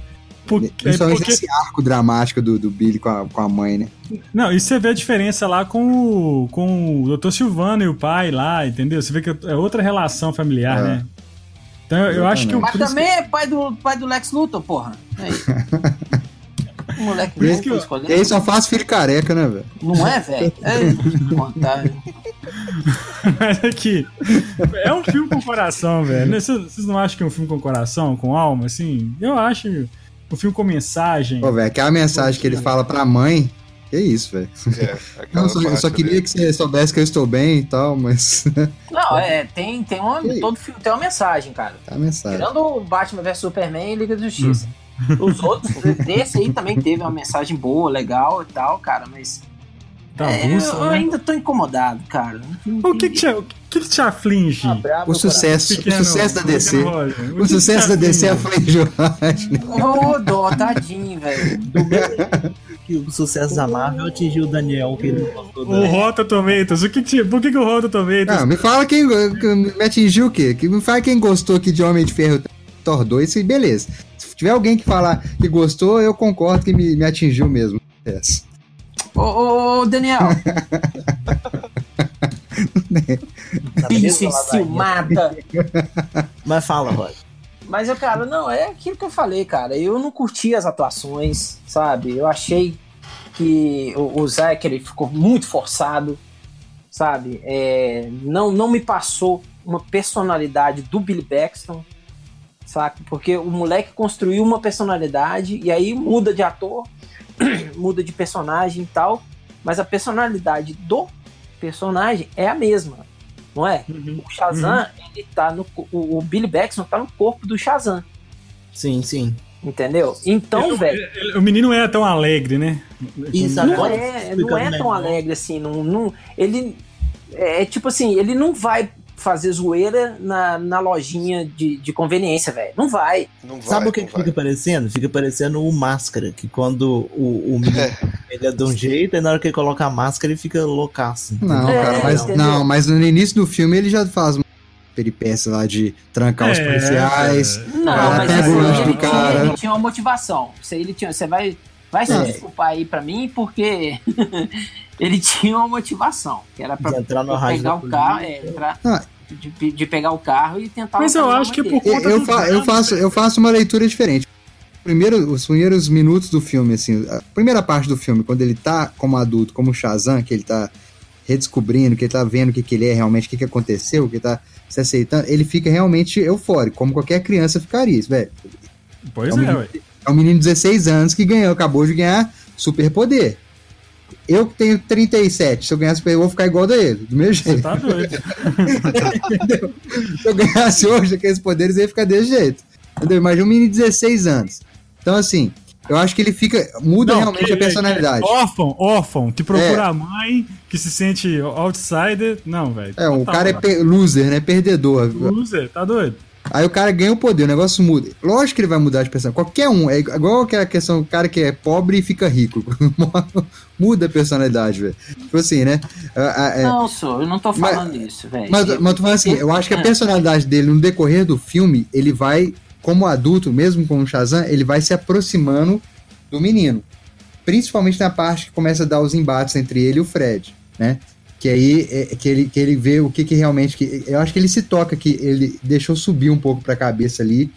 Porque, principalmente porque- esse arco dramático do, do Billy com a, com a mãe, né? Não, e você vê a diferença lá com o, com o Dr. Silvano e o pai lá, entendeu? Você vê que é outra relação familiar, É. né? Então eu, eu acho que o Mas isso também é pai do, pai do Lex Luthor, porra. O [laughs] moleque Por isso que eu- escolher. E aí só faz filho careca, né, velho? Não é, velho? É, contagem. [laughs] Mas aqui, é um filme com coração, velho. Vocês vocês não acham que é um filme com coração, com alma, assim? Eu acho um filme com mensagem. Pô, velho, aquela mensagem que ele fala pra mãe. Que isso, velho. É, só- eu só parte queria que você soubesse que eu estou bem e tal, mas. Não, é, tem, tem uma, Que todo filme tem uma mensagem, cara. a mensagem. Tirando o Batman vs Superman e Liga da Justiça. Os outros, desse aí também teve uma mensagem boa, legal e tal, cara, mas. Tá é, russa, eu né? ainda tô incomodado, cara. O que te, o que te aflige? O sucesso, Pequeno- o sucesso da DC. Roger, O sucesso da DC é aflige? Jornal. Ô, dó, tadinho, velho. Que o sucesso da Marvel atingiu o Daniel, que ele gostou O Rota Tomatoes, o que te, por que que o Rota Tomatoes... Não, me fala quem que me atingiu o quê? Me fala quem gostou aqui de Homem de Ferro Thor 2 e beleza. Se tiver alguém que falar que gostou, eu concordo que me, me atingiu mesmo. Essa. Ô, ô, ô, Daniel. Bicho enciumada. Mas fala, Roger. Mas eu, cara, não, é aquilo que eu falei, cara. Eu não curti as atuações, sabe? Eu achei que o, o Zachary ficou muito forçado, sabe? É, não, não me passou uma personalidade do Billy Baxton, saca? Porque o moleque construiu uma personalidade e aí muda de ator, [clears throat] muda de personagem e tal, mas a personalidade do personagem é a mesma, não é? Uhum. O Shazam, ele tá no. O, o Billy Baxton tá no corpo do Shazam, Sim, sim. entendeu? Então, Ele- velho. ele- o menino não é tão alegre, né? Isso, Não é, não é tão melhor. alegre assim. Não, não, ele. É tipo assim, ele não vai fazer zoeira na, na lojinha de, de conveniência, velho. Não vai. Não vai, Sabe o que, que fica parecendo? Fica parecendo o Máscara, que quando o, o menino ele é de um jeito, aí na hora que ele coloca a máscara ele fica loucaço. Não, É, cara, mas, entendeu? não, mas no início do filme ele já faz uma peripécia lá de trancar os É, policiais. cara. Não, Cara, mas pega assim, o lanche ele, do cara. tinha, ele tinha uma motivação. Aí ele tinha. Você vai. Vai se É. desculpar aí pra mim, porque [laughs] ele tinha uma motivação, que era pra De entrar no pra pegar o polícia. carro, é, entrar, Ah. de, de pegar o carro e tentar. Mas eu acho que por conta Eu, fa- eu, faço, eu faço uma leitura diferente. Primeiro, os primeiros minutos do filme, assim, a primeira parte do filme, quando ele tá como adulto, como Shazam, que ele tá redescobrindo, que ele tá vendo o que, que ele é realmente, o que, que aconteceu, que ele tá se aceitando, ele fica realmente eufórico, como qualquer criança ficaria, isso, velho. Pois É um é, ué. É um menino de 16 anos que ganhou, acabou de ganhar superpoder. Eu que tenho 37, se eu ganhar superpoder, eu vou ficar igual a ele, do mesmo Você jeito. tá doido. Se eu ganhasse hoje aqueles poderes, eu ia ficar desse jeito. Entendeu? Imagina um menino de 16 anos. Então, assim, eu acho que ele fica. Muda Não, realmente que- a personalidade. que- Órfão, órfão, que procura É. a mãe, que se sente outsider. Não, velho. É, o Total, cara é mano. pe- loser, né? Perdedor. Loser, tá doido? Aí o cara ganha o poder, o negócio muda. Lógico que ele vai mudar de personalidade. Qualquer um. É igual aquela questão do cara que é pobre e fica rico. [laughs] muda a personalidade, velho. Tipo assim, né? Ah, ah, é. Não, sou, eu não tô Mas- falando isso, velho. Mas, mas tu fala assim, eu acho que a É. personalidade dele no decorrer do filme, ele vai, como adulto, mesmo com o Shazam, ele vai se aproximando do menino. Principalmente na parte que começa a dar os embates entre ele e o Fred, né? Que aí é, que, ele, que ele vê o que, que realmente. Que, eu acho que ele se toca, que ele deixou subir um pouco pra cabeça ali,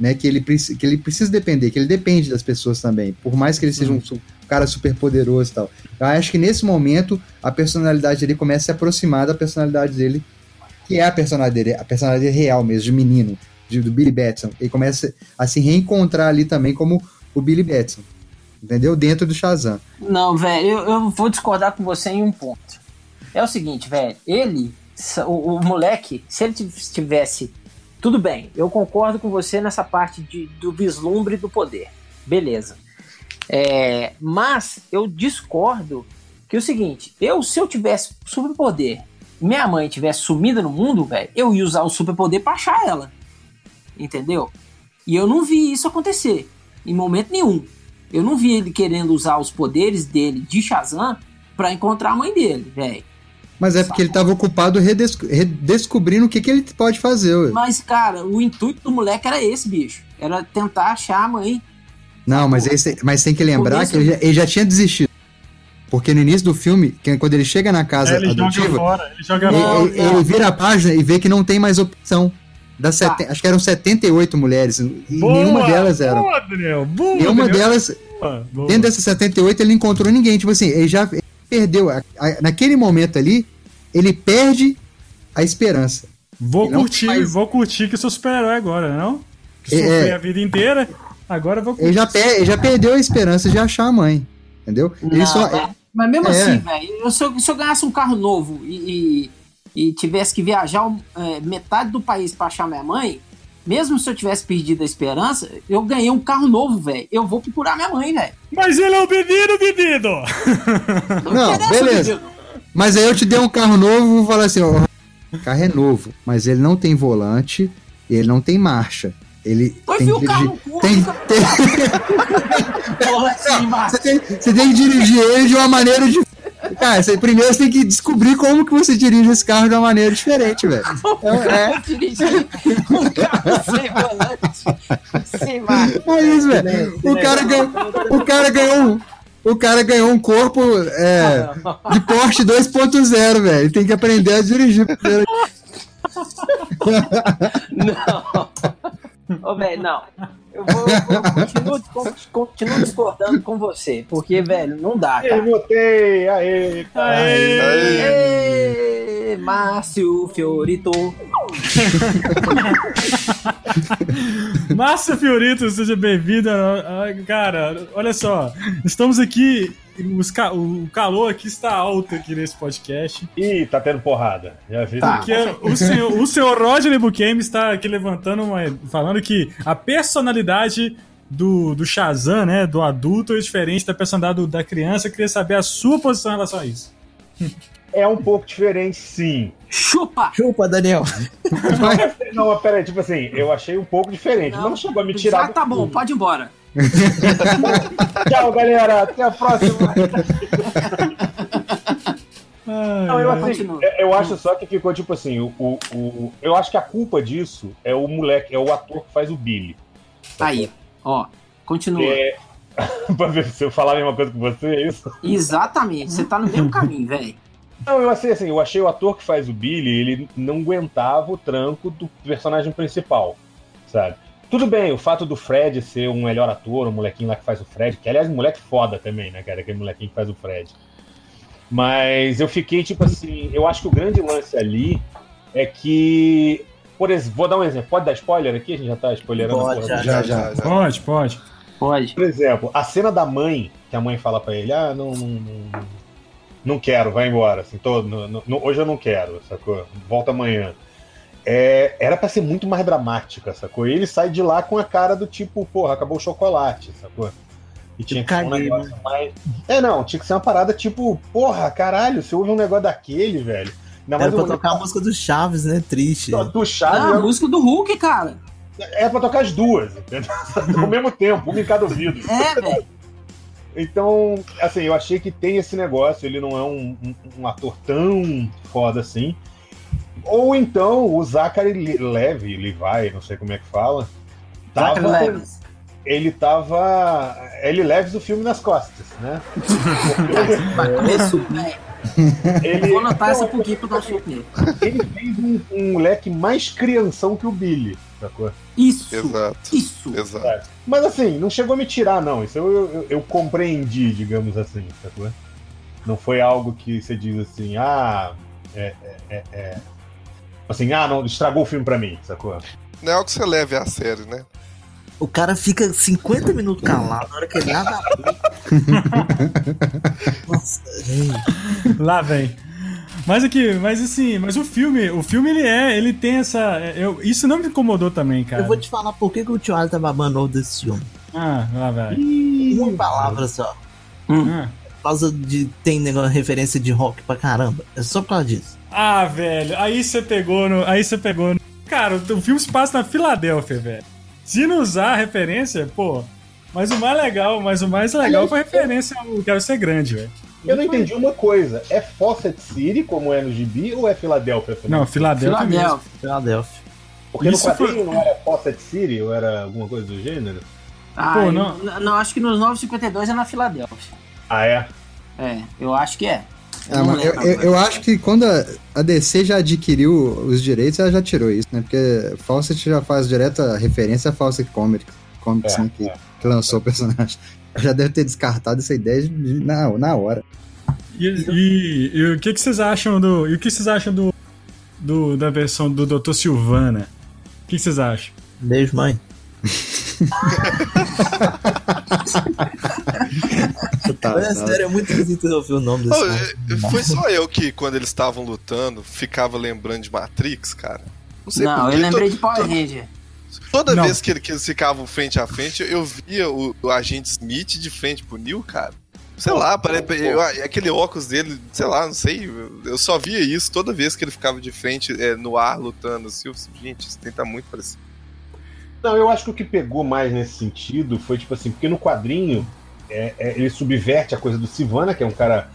né? Que ele, que ele precisa depender, que ele depende das pessoas também. Por mais que ele seja um, su- cara super poderoso e tal. Eu acho que nesse momento a personalidade dele começa a se aproximar da personalidade dele, que é a personalidade dele, a personalidade real mesmo, de menino, de, do Billy Batson. Ele começa a se reencontrar ali também como o Billy Batson. Entendeu? Dentro do Shazam. Não, velho, eu, eu vou discordar com você em um ponto. É o seguinte, velho, ele, o, o moleque, se ele tiv- tivesse. Tudo bem, eu concordo com você nessa parte de, do vislumbre do poder. Beleza. É, mas eu discordo que é o seguinte, eu, se eu tivesse superpoder minha mãe tivesse sumida no mundo, velho, eu ia usar o superpoder pra achar ela. Entendeu? E eu não vi isso acontecer. Em momento nenhum. Eu não vi ele querendo usar os poderes dele de Shazam pra encontrar a mãe dele, velho. Mas é porque ele estava ocupado redesco- redescobrindo o que, que ele pode fazer. ué. Mas, cara, o intuito do moleque era esse, bicho. Era tentar achar a mãe. Não, mas, esse, mas tem que lembrar Começo- que ele já, ele já tinha desistido. Porque no início do filme, quando ele chega na casa É, ele joga adotiva, fora, ele joga ele, fora. ele- ele vira a página e vê que não tem mais opção. Das Tá. seten- Acho que eram 78 mulheres. E Boa, nenhuma delas era. Boa, Daniel. Boa, Nenhuma Daniel. delas. Boa, boa. Dentro dessas 78, ele não encontrou ninguém. Tipo assim, ele já ele perdeu. A- a- naquele momento ali, ele perde a esperança. Vou curtir, faz- vou curtir que sou super-herói agora, não? Que É, é. a vida inteira, agora eu vou curtir. Ele já, per- ele já perdeu a esperança de achar a mãe. Entendeu? Ele Não, só. mas- Mas mesmo É. assim, velho, se, eu- se eu ganhasse um carro novo e, e- e tivesse que viajar é, metade do país pra achar minha mãe, mesmo se eu tivesse perdido a esperança, eu ganhei um carro novo, velho. Eu vou procurar minha mãe, velho. Mas ele é o menino, menino! Não, interessa, beleza. menino. Mas aí eu te dei um carro novo, vou falar assim, ó, o carro é novo, mas ele não tem volante e ele não tem marcha. Ele Foi tem que o carro dirigir. cu, Tem, tem- [laughs] Porra, assim, Marcos. você, tem, você tem que dirigir ele de uma maneira diferente. Cara, você, primeiro você tem que descobrir como que você dirige esse carro de uma maneira diferente, velho. É, dirigir um carro sem volante. Sem marcha. é isso, velho. O cara ganhou, o cara ganhou um, o cara ganhou um corpo é, de Porsche 2.0, velho. Tem que aprender a dirigir primeiro. Não. Ô, velho, não. Eu vou, eu continuo, con- continuo discordando com você, porque, velho, não dá, Eu cara. votei, aê, cara. Aê! Ê, Márcio Fiorito. [laughs] Márcia Fiorito, seja bem-vinda. Ah, Cara, olha só, estamos aqui, ca- o calor aqui está alto aqui nesse podcast, Ih, tá tendo porrada. Já vi. Tá. porque o senhor, o senhor Rodney Buchanan está aqui levantando uma, falando que a personalidade do, do Shazam, né, do adulto é diferente da personalidade do- da criança. Eu queria saber a sua posição em relação a isso. É um pouco diferente, sim. Chupa! Chupa, Daniel. Não, mas peraí, tipo assim, eu achei um pouco diferente. Não, chegou a me tirar. Já do tá bom, pode ir embora. [laughs] Tchau, galera. Até a próxima. Ai, Não, eu, assim, eu- acho só que ficou tipo assim, o, o, o- eu acho que a culpa disso é o moleque, é o ator que faz o Billy. Aí, ó, continua. É, [laughs] pra ver se eu falar a mesma coisa que você, é isso? Exatamente, você tá no mesmo caminho, velho. Não, eu achei assim, eu achei o ator que faz o Billy, ele não aguentava o tranco do personagem principal, sabe? Tudo bem, o fato do Fred ser um melhor ator, o molequinho lá que faz o Fred, que aliás, um moleque foda também, né, cara? Aquele molequinho que faz o Fred. Mas eu fiquei, tipo assim, eu acho que o grande lance ali é que. Por exemplo, vou dar um exemplo. Pode dar spoiler aqui? A gente já tá spoilerando Pode, a porra já, do- Já, já. Pode, pode. Pode. Por exemplo, a cena da mãe, que a mãe fala pra ele: Ah, não. Não, não, não quero, vai embora. Assim, tô, não- não- hoje eu não quero, sacou? Volta amanhã. É, era pra ser muito mais dramática, sacou? E ele sai de lá com a cara do tipo, porra, acabou o chocolate, sacou? E tinha que ser um negócio mais. É, não, tinha que ser uma parada tipo, porra, caralho, você ouve um negócio daquele, velho. Ainda Era pra um tocar a música do Chaves, né? Triste. do Chaves, Ah, a música do Hulk, cara. é pra tocar as duas, entendeu? [laughs] Ao mesmo tempo, uma em cada ouvido. É, velho. Então, assim, eu achei que tem esse negócio, ele não é um, um- um ator tão foda assim. Ou então o Zachary Le- Levi, Levi, não sei como é que fala, Zachary tava, Levis. ele tava. Ele leve o filme nas costas, né? [laughs] Velho. Ele, Vou anotar essa pro Gui pra dar nele. ele fez um, um moleque mais crianção que o Billy, sacou? Isso. Exato. Isso. Exato. Mas assim, não chegou a me tirar, não. Isso eu, eu, eu compreendi, digamos assim, sacou? Não foi algo que você diz assim, ah, é, é, é, é. Assim, ah, não, estragou o filme pra mim, sacou? Não é algo que você leve a sério, né? O cara fica 50 minutos calado na hora que ele abre a. [laughs] Nossa. Lá vem. Mas aqui, mas assim, mas o filme, o filme ele é, ele tem essa, eu, isso não me incomodou também, cara. Eu vou te falar por que, que o Tio Ali tá babando ovo desse filme. Ah, lá vai. Uma palavra só. Ah. Por causa de tem negócio, referência de rock pra caramba. É só por causa disso. Ah, velho, aí você pegou no, aí você pegou no, cara, o filme se passa na Filadélfia, velho. Se não usar a referência, pô, mas o mais legal, mas o mais legal foi a referência ao Quero Ser Grande, velho. Eu não entendi uma coisa. É Fawcett City, como é no gibi, ou é Filadélfia? também? Não, Filadélfia, mesmo. Filadélfia. Filadélfia. Porque Isso no quadrinho não era Fawcett City, ou era alguma coisa do gênero? Ah, Pô, não. não, acho que nos 952 é na Filadélfia. Ah, é? É, eu acho que é. Ah, não mas eu, eu, eu acho que quando a, a DC já adquiriu os direitos, ela já tirou isso, né? Porque Fawcett já faz direta referência a Fawcett Comics, Comics É, né? Que, é. que lançou o personagem. Já deve ter descartado essa ideia de- de- na, na hora. E, e- e o que, que vocês acham do. E o que vocês acham do, do da versão do Dr. Silvana? O que, que vocês acham? Beijo, mãe. Tá, Mas, é tá. sério, é muito esquisito ouvir o nome desse é, Foi só eu que, quando eles estavam lutando, ficava lembrando de Matrix, cara. Não sei Não, eu lembrei to- de Power Ranger. Toda Não. vez que, ele- que eles ficavam frente a frente, eu via o, o agente Smith de frente pro Neil, cara. Sei lá, pare- eu- aquele óculos dele, sei lá, não sei. eu- Eu só via isso toda vez que ele ficava de frente é, no ar lutando. Assim, eu, gente, isso tem tá muito parecido. Não, eu acho que o que pegou mais nesse sentido foi, tipo assim, porque no quadrinho é, é, ele subverte a coisa do Sivana, que é um cara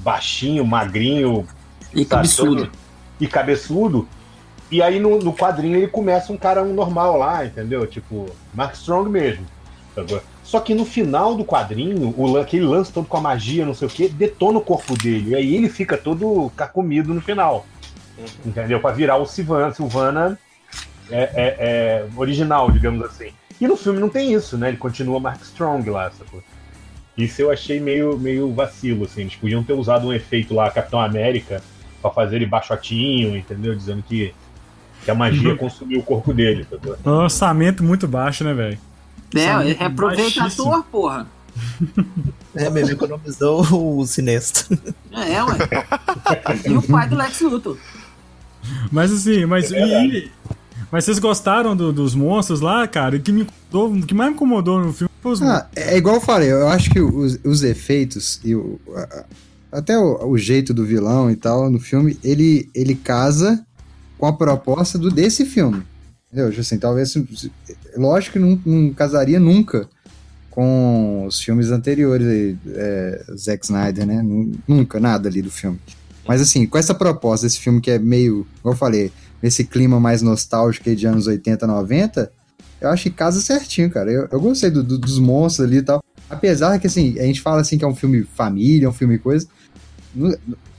baixinho, magrinho, E todo- e cabeçudo. E aí no, no quadrinho ele começa um cara um normal lá, entendeu? Tipo, Mark Strong mesmo. Só que no final do quadrinho, o, aquele lance todo com a magia, não sei o que, detona o corpo dele. E aí ele fica todo carcomido no final. Entendeu? Pra virar o Silvana, Silvana é, é- é original, digamos assim. E no filme não tem isso, né? Ele continua Mark Strong lá, sacou? Isso eu achei meio, meio vacilo, assim. Eles podiam ter usado um efeito lá, Capitão América, pra fazer ele baixotinho, entendeu? Dizendo que, que a magia [laughs] consumiu o corpo dele, sacou? Um orçamento muito baixo, né, velho? É, Orçamento reaproveita baixíssimo. ator, porra. [laughs] É, mesmo economizou o sinestro. [laughs] É, ué. e o pai do Lex Luthor. Mas assim, mas. É e- mas vocês gostaram do- dos monstros lá, cara? O que, me incomodou, o que mais me incomodou no filme foi os Ah, é igual eu falei, eu acho que os, os efeitos e o, a- até o, o jeito do vilão e tal no filme, ele, ele casa com a proposta do desse filme. Entendeu? Tipo Assim, talvez. Lógico que não, não casaria nunca com os filmes anteriores aí, é, Zack Snyder, né? Nu- Nunca, nada ali do filme. Mas assim, com essa proposta desse filme que é meio, como eu falei, nesse clima mais nostálgico aí de anos 80, 90, eu acho que casa certinho, cara. Eu, eu gostei do- do- dos monstros ali e tal. Apesar que, assim, a gente fala assim que é um filme família, um filme coisa. no-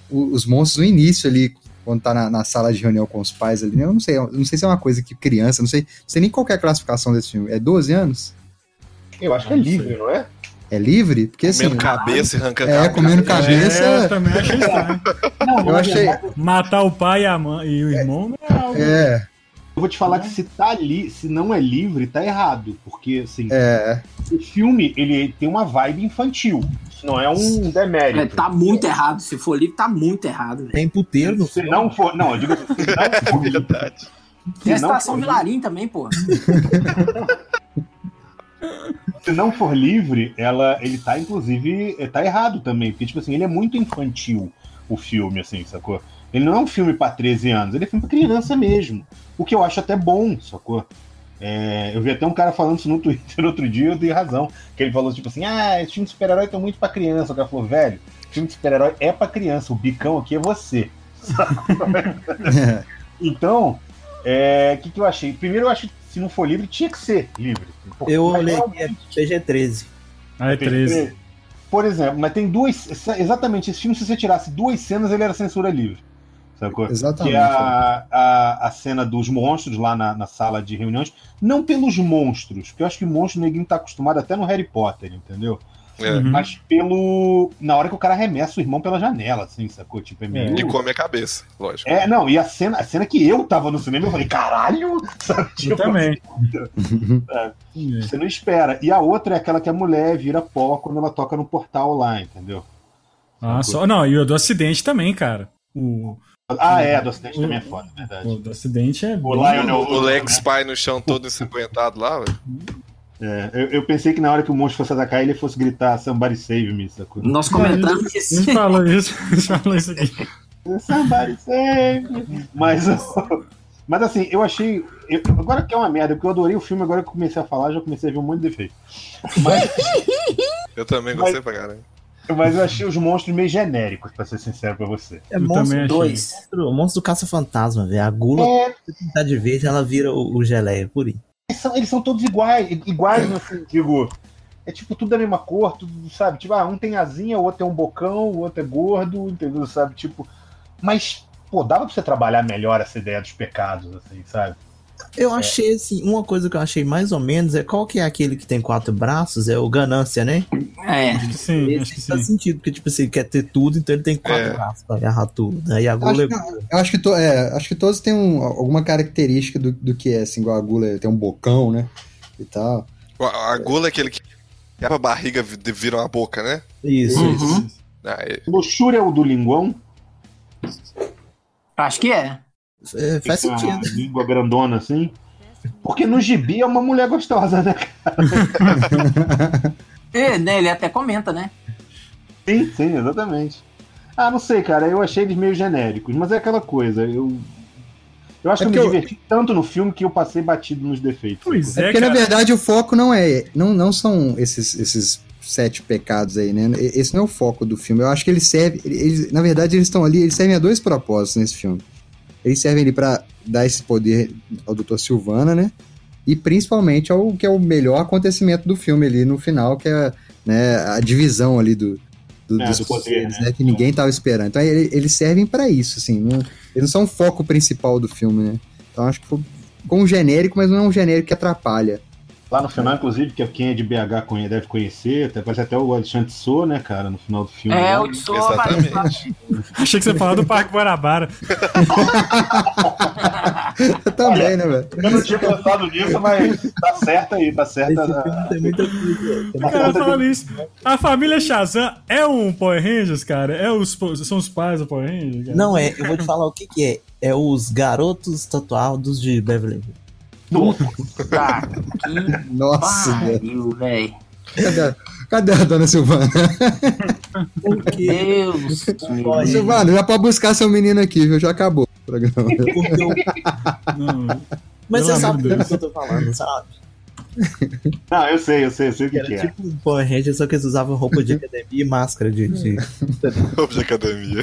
o- os monstros no início ali, quando tá na, na sala de reunião com os pais ali, né, eu não sei, eu não sei se é uma coisa que criança, não sei, não sei nem qual é a classificação desse filme. É 12 anos? Eu acho que é livre, não é? É livre? Porque assim. Comendo cabeça e arrancando É, comendo cabeça. É, eu também achei estranho. Não, Eu achei. Matar o pai e, a mãe, e o irmão não é algo. É, Eu vou te falar que se tá ali, se não é livre, tá errado. Porque, assim, é. o filme, ele tem uma vibe infantil. Não é um é, demérito. tá muito errado. Se for livre, tá muito errado, velho. Tem puteiro no Se filme. não for. Não, eu digo assim, se não for. [laughs] Verdade. Tem a estação Vilarim também, pô. [laughs] se não for livre, ela, ele tá, inclusive, é, tá errado também. Porque, tipo assim, ele é muito infantil, o filme, assim, sacou? Ele não é um filme pra 13 anos, ele é filme pra criança mesmo. O que eu acho até bom, sacou? É, eu vi até um cara falando isso no Twitter [laughs] outro dia, eu dei razão. Que ele falou, tipo assim, ah, esse filme de super-herói tá muito pra criança. O cara falou, velho, filme de super-herói é pra criança, o bicão aqui é você. [laughs] [laughs] Então, é, o que, que eu achei? Primeiro, eu acho se não for livre, tinha que ser livre. Porque- Eu olhei realmente- aqui, é PG-13. Ah, é 13. Por exemplo, mas tem duas. Exatamente, esse filme, se você tirasse duas cenas, ele era censura livre. Sacou? Exatamente. Que é a, a, a cena dos monstros lá na, na sala de reuniões. Não pelos monstros, porque eu acho que monstro ninguém tá acostumado até no Harry Potter, entendeu? É. Uhum. Mas pelo. Na hora que o cara arremessa o irmão pela janela, assim, sacou? Tipo, é meio. E come a cabeça, lógico. É, não, e a cena, a cena que eu tava no cinema, eu falei, caralho! [laughs] Sabe? Eu Tipo, também. [laughs] É. Você não espera. E a outra é aquela que a mulher vira pó quando ela toca no portal lá, entendeu? Ah, só. Não, e o do acidente também, cara. O, Ah, é, do acidente também é foda, é o verdade. do acidente é. O bem- Lionel O, o Lex Pai no chão todo ensanguentado lá, velho. É, eu, eu pensei que na hora que o monstro fosse atacar, ele fosse gritar Somebody save me, sacou? Nós comentamos Não isso. falou isso, [laughs] não falou isso aqui. Somebody save me. Mas, mas assim, eu achei. eu- agora que é uma merda, porque eu adorei o filme, agora que eu comecei a falar, já comecei a ver um monte de defeito. Mas, [laughs] Eu também gostei pra caramba. mas eu achei os monstros meio genéricos, pra ser sincero pra você. É Eu monstro também achei. 2. monstro- o monstro do caça-fantasma, velho. A gula, É, se tá de verde, ela vira o, o geleia, por aí. Eles são, eles são todos iguais, iguais, [coughs] assim, digo. É tipo tudo da mesma cor, tudo, sabe? Tipo, ah, um tem asinha, o outro é um bocão, o outro é gordo, entendeu? Sabe? Tipo. Mas, pô, dava pra você trabalhar melhor essa ideia dos pecados, assim, sabe? Eu achei, assim, uma coisa que eu achei mais ou menos é qual que é aquele que tem quatro braços? É o Ganância, né? É. Acho que sim, acho que Esse faz sim. sentido, porque, tipo assim, ele quer ter tudo, então ele tem quatro É. braços pra agarrar tudo. Né? E a Eu gula acho, é... que, eu acho que, to- é, acho que todos têm um- alguma característica do, do que é, assim, igual a gula tem um bocão, né? E tal. A, a gula é aquele que abre a barriga e vira uma boca, né? Isso, Uhum. isso. Ah, é- Luxúria é o do linguão, Acho que é. É, faz sentido. uma língua grandona assim. Porque no gibi é uma mulher gostosa, né? [laughs] É, né, ele até comenta, né? Sim, sim, exatamente. Ah, não sei, cara, eu achei eles meio genéricos, mas é aquela coisa, eu. Eu acho É que eu me porque eu- diverti tanto no filme que eu passei batido nos defeitos. Pois É é, porque, na cara. verdade, o foco não é. Não, não são esses, esses sete pecados aí, né? Esse não é o foco do filme. Eu acho que ele serve. Eles, na verdade, eles estão ali, eles servem a dois propósitos nesse filme. Eles servem ali pra dar esse poder ao Dr. Silvana, né? E principalmente ao que é o melhor acontecimento do filme ali no final, que é né, a divisão ali do, do- É, dos do poder, poderes, né? né? Que ninguém tava esperando. Então ele- eles servem pra isso, assim. Não, eles não são o foco principal do filme, né? Então acho que foi, ficou um genérico, mas não é um genérico que atrapalha. Lá no final, inclusive, que quem é de BH conhe- deve conhecer, até, parece até o Alexandre Sô, né, cara, no final do filme. É, lá. o Tso Exatamente. Achei que você falava do Parque Guarabara. Eu [laughs] também, né, velho? Eu não tinha pensado nisso, mas tá certo aí, tá certo. Filme tem muita coisa. Cara falando isso. A família Shazam é um Power Rangers, cara? É os, são os pais do Power Rangers? Cara? Não, é, eu vou te falar o que que é. É os garotos tatuados de Beverly Hills. Tá, que Nossa, pariu, velho. Cadê, a- cadê a dona Silvana? Porque, Deus. Silvana, já pode buscar seu menino aqui, viu? Já acabou o programa. porque eu- Não. Mas Pelo você sabe do que eu tô falando, sabe? Não, eu sei, eu sei, eu sei o que, Era que é. tipo um Power Ranger, só que eles usavam roupa de academia e máscara de. de... [laughs] Roupa de academia.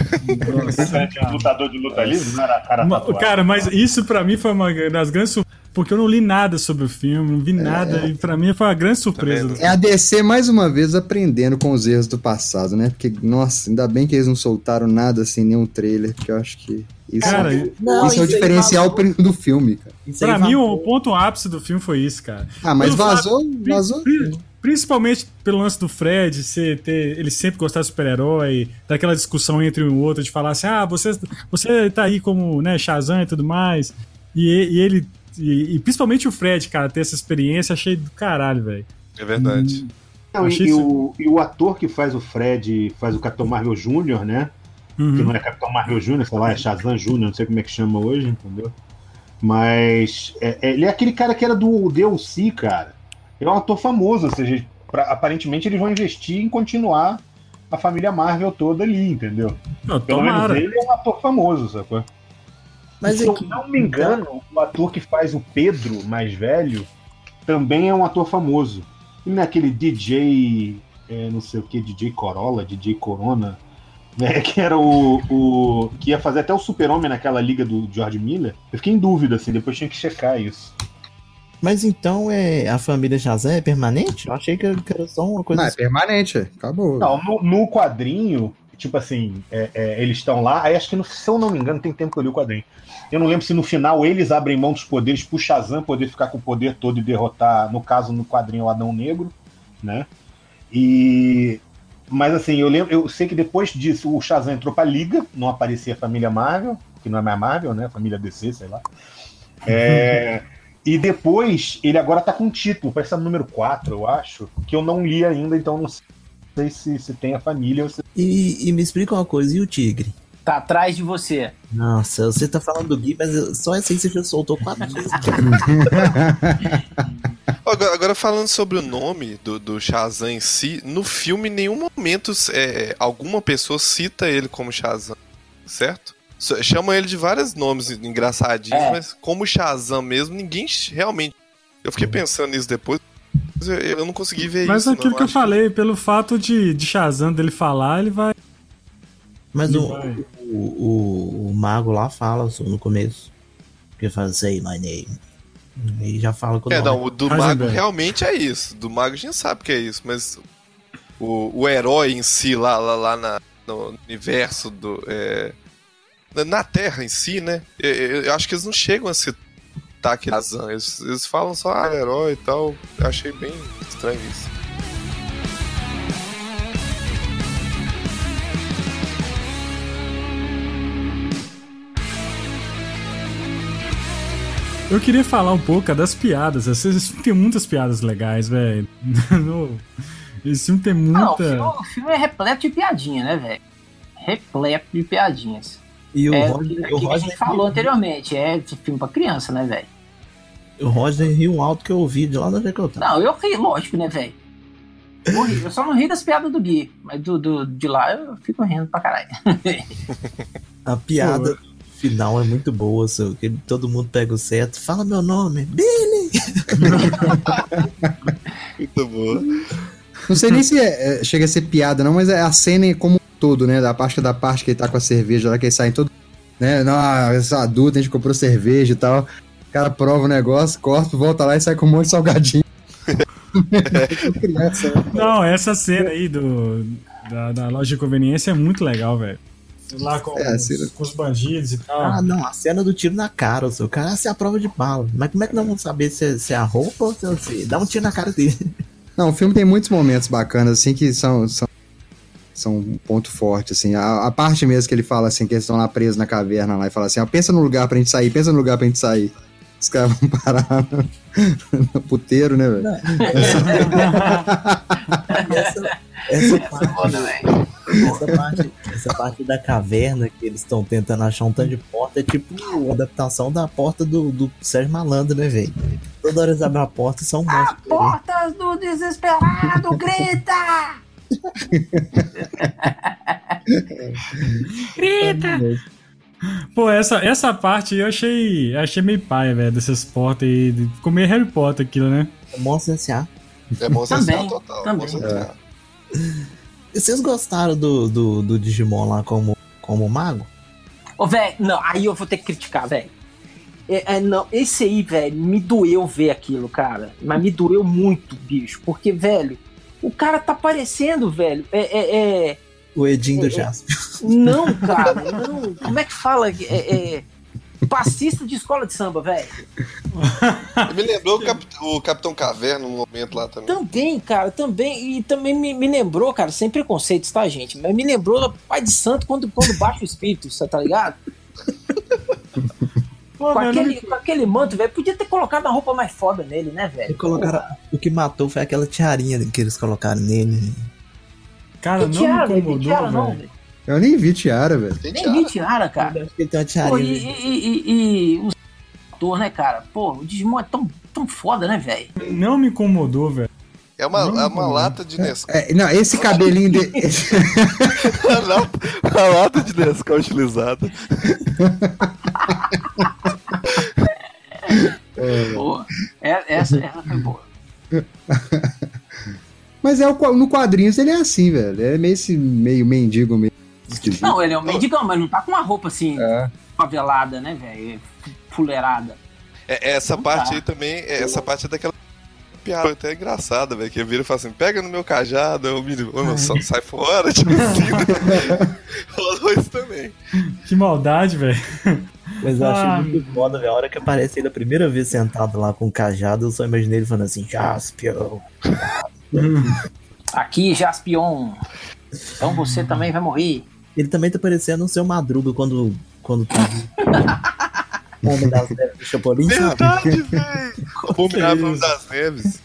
Nossa, cara. Lutador de luta livre, não era cara. Cara, mas isso pra mim foi uma das grandes porque eu não li nada sobre o filme, não vi nada, e pra mim foi uma grande surpresa. É a DC mais uma vez aprendendo com os erros do passado, né? Porque, nossa, ainda bem que eles não soltaram nada assim, nenhum trailer, porque eu acho que isso, Cara, Não, isso é o aí diferencial vazou. do filme, cara. Isso pra mim vazou. o ponto ápice do filme foi isso, cara. Ah, mas Pelo vazou, fato- vazou. pri- Principalmente pelo lance do Fred, ser, ter, ele sempre gostar de super-herói, daquela discussão entre um e outro, de falar assim, ah, você, você tá aí como, né, Shazam e tudo mais. E- e ele. E, e principalmente o Fred, cara, ter essa experiência, achei do caralho, velho. É verdade. Não, e, e o, e o ator que faz o Fred, faz o Capitão Marvel Jr., né? Que Uhum. não é Capitão Marvel Jr., sei lá, é Shazam Jr., não sei como é que chama hoje, entendeu? Mas é- é- ele é aquele cara que era do DLC, cara. Ele é um ator famoso, ou seja, pra- aparentemente eles vão investir em continuar a família Marvel toda ali, entendeu? Não, Pelo tomara. menos ele é um ator famoso, sacou? Mas Se eu não me engano, o ator que faz o Pedro mais velho também é um ator famoso. E naquele DJ, é, não sei o que, DJ Corolla, DJ Corona, né, [laughs] que era o, o. que ia fazer até o Super-Homem naquela liga do George Miller. Eu fiquei em dúvida, assim, depois tinha que checar isso. mas então é a família Shazam é permanente? Eu achei que era só uma coisa. Não, é permanente, é. acabou. Não, no, no quadrinho, tipo assim, é, é, eles estão lá, aí acho que, no- se eu não me engano, tem tempo que eu li o quadrinho. Eu não lembro se no final eles abrem mão dos poderes pro Shazam poder ficar com o poder todo e derrotar, no caso, no quadrinho, o Adão Negro, né? E. Mas assim, eu lembro, eu sei que depois disso o Shazam entrou pra Liga, não aparecia a família Marvel, que não é mais Marvel, né? Família DC, sei lá. É, e depois, ele agora tá com um título, parece o número 4, eu acho, que eu não li ainda, então não sei se, se tem a família ou se. E, e me explica uma coisa, e o tigre? Tá atrás de você. Nossa, você tá falando do Gui, mas só essa aí você já soltou quatro [laughs] vezes. Agora, agora falando sobre o nome do, do Shazam em si, no filme em nenhum momento é, alguma pessoa cita ele como Shazam, certo? Só- Chama ele de vários nomes engraçadinhos, É. mas como Shazam mesmo, ninguém realmente. Eu fiquei pensando nisso depois, eu, eu não consegui ver Mas isso. aquilo não, que eu acho falei, pelo fato de, de Shazam dele falar, ele vai. Mas ele o, vai. o, o, o mago lá fala só no começo. Que fala, say my name. E já fala com o É, não, o do Heisenberg. Mago realmente é isso. Do Mago a gente sabe que é isso, mas o, o herói em si, lá, lá, lá na- no universo do. é, na- Terra em si, né? Eu, eu- eu acho que eles não chegam a citar aquele Shazam. Eles, eles falam só, ah, herói e tal. Eu achei bem estranho isso. Eu queria falar um pouco das piadas. Esse filme tem muitas piadas legais, velho. [laughs] Esse filme tem Não, o muita. filme, o filme é repleto de piadinha, né, velho? Repleto de piadinhas. E o é Roger, o o que a Roger, gente falou anteriormente, é de filme pra criança, né, velho? o Roger riu alto que eu ouvi de lá onde é que eu tava. Não, eu ri, lógico, né, velho? Eu Eu só não ri das piadas do Gui, mas do, do- de lá eu fico rindo pra caralho. A piada final é muito boa, só que todo mundo pega o certo. Fala meu nome, Billy! [laughs] Muito boa. Não sei nem se é- é- chega a ser piada, não, mas é a cena como um todo, né? Da parte da parte que ele tá com a cerveja lá, que eles saem todo. Né? Não, eu sou adulto, a gente comprou cerveja e tal. O cara prova o negócio, corta, volta lá e sai com um monte de salgadinho. [laughs] Né? Não, essa cena aí do, da, da loja de conveniência é muito legal, velho. Lá com, É, os, cena- com os bandidos e tal. Ah, não, a cena do tiro na cara, o seu cara, essa é a prova de bala. Mas como é que nós vamos saber se é, se é a roupa ou se é se dá um tiro na cara dele? Não, o filme tem muitos momentos bacanas, assim, que são, são, são um ponto forte, assim. A, a parte mesmo que ele fala, assim, que eles estão lá presos na caverna lá e fala assim, ó, pensa no lugar pra gente sair, pensa no lugar pra gente sair. Os caras vão parar no, [laughs] no puteiro, né, velho? Essa, essa parte, essa parte, essa parte da caverna que eles estão tentando achar um tanto de porta é tipo a adaptação da porta do, do Sérgio Malandro, né, velho? Toda hora eles abrem a porta e são ali. Portas do desesperado, grita! Grita! Pô, essa, essa parte eu achei, achei meio paia, velho, dessas portas aí. de- Ficou meio Harry Potter aquilo, né? Monstro S.A. É bom Também, total. também. Monstro S.A. E Vocês gostaram do, do, do Digimon lá como, como mago? Ô, velho, não, aí eu vou ter que criticar, velho. É, é, não, esse aí, velho, me doeu ver aquilo, cara. Mas me doeu muito, bicho. Porque, velho, o cara tá parecendo, velho. É, é, é- O Edinho do É, é. Jasper. Não, cara, não. Como é que fala? É, é, passista de escola de samba, velho. Me lembrou o, Cap- o Capitão Caverna no momento lá também. Também, cara, também. E também me, me lembrou, cara, sem preconceitos, tá, gente? Mas me lembrou Pai de Santo quando, quando baixa o espírito, você tá ligado? Pô, Com não aquele, me- com aquele manto, velho. Podia ter colocado a roupa mais foda nele, né, velho? colocaram, o que matou foi aquela tiarinha que eles colocaram nele. Cara, Que não tiara, me incomodou, tiara, não, velho. velho. Eu nem vi tiara, velho. Tem Nem tiara. vi tiara, cara. Eu acho que tem uma Pô, tiarinha. e, e, e, e o ator, né, cara? Pô, o Digimon é tão, tão foda, né, velho? Não me incomodou, velho. É uma, Não, é uma não. lata de Nescau. É, não, esse cabelinho de. [laughs] Uma lata- uma lata de Nescau utilizada. Pô, é- essa, essa foi boa. Mas é o, no quadrinhos ele é assim, velho. É meio esse meio mendigo meio esquisito. Não, ele é um mendigão, mas não tá com uma roupa assim, É. favelada, né, velho? Fuleirada. É, essa Não parte tá. aí também, é, essa parte é daquela piada até engraçada, velho. Que vira e fala assim: pega no meu cajado, o menino, só sai fora, [laughs] tipo assim. né? [laughs] Rolou isso também. Que maldade, velho. Mas eu achei Ah. muito foda, velho. A hora que aparece ele a primeira vez sentado lá com o cajado, eu só imaginei ele falando assim, Jaspion. [laughs] Aqui, Jaspion. Então você também vai morrer. Ele também tá parecendo o seu Madruga quando, quando tá Homem das Neves do Chapolin, sabe? Verdade, [laughs] velho. Das Neves.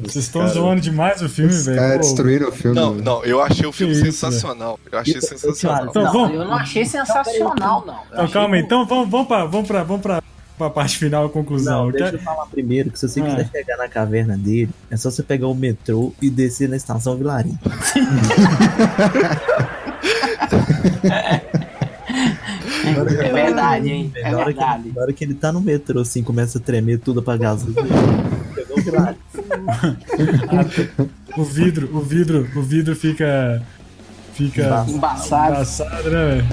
Vocês estão zoando demais o filme, Os velho. caras Pô, destruíram o filme. Não, não, eu achei o filme Que isso, sensacional. Eu achei Então, sensacional. Então, não, vamos- eu não achei sensacional, não. Eu Então, achei calma aí. Então vamos, vamos, pra, vamos, pra, vamos pra, pra parte final, a conclusão. Não, Eu deixa quero- eu falar primeiro que se você Ah. quiser chegar na caverna dele, é só você pegar o metrô e descer na estação Vilarim. [laughs] [laughs] É verdade, hein? É na, hora que, verdade. ele- na hora que ele tá no metrô, assim, começa a tremer tudo apagado. Pegou [laughs] o vidro, o vidro, o vidro fica. Fica. Embaçado. Embaçado, né, velho?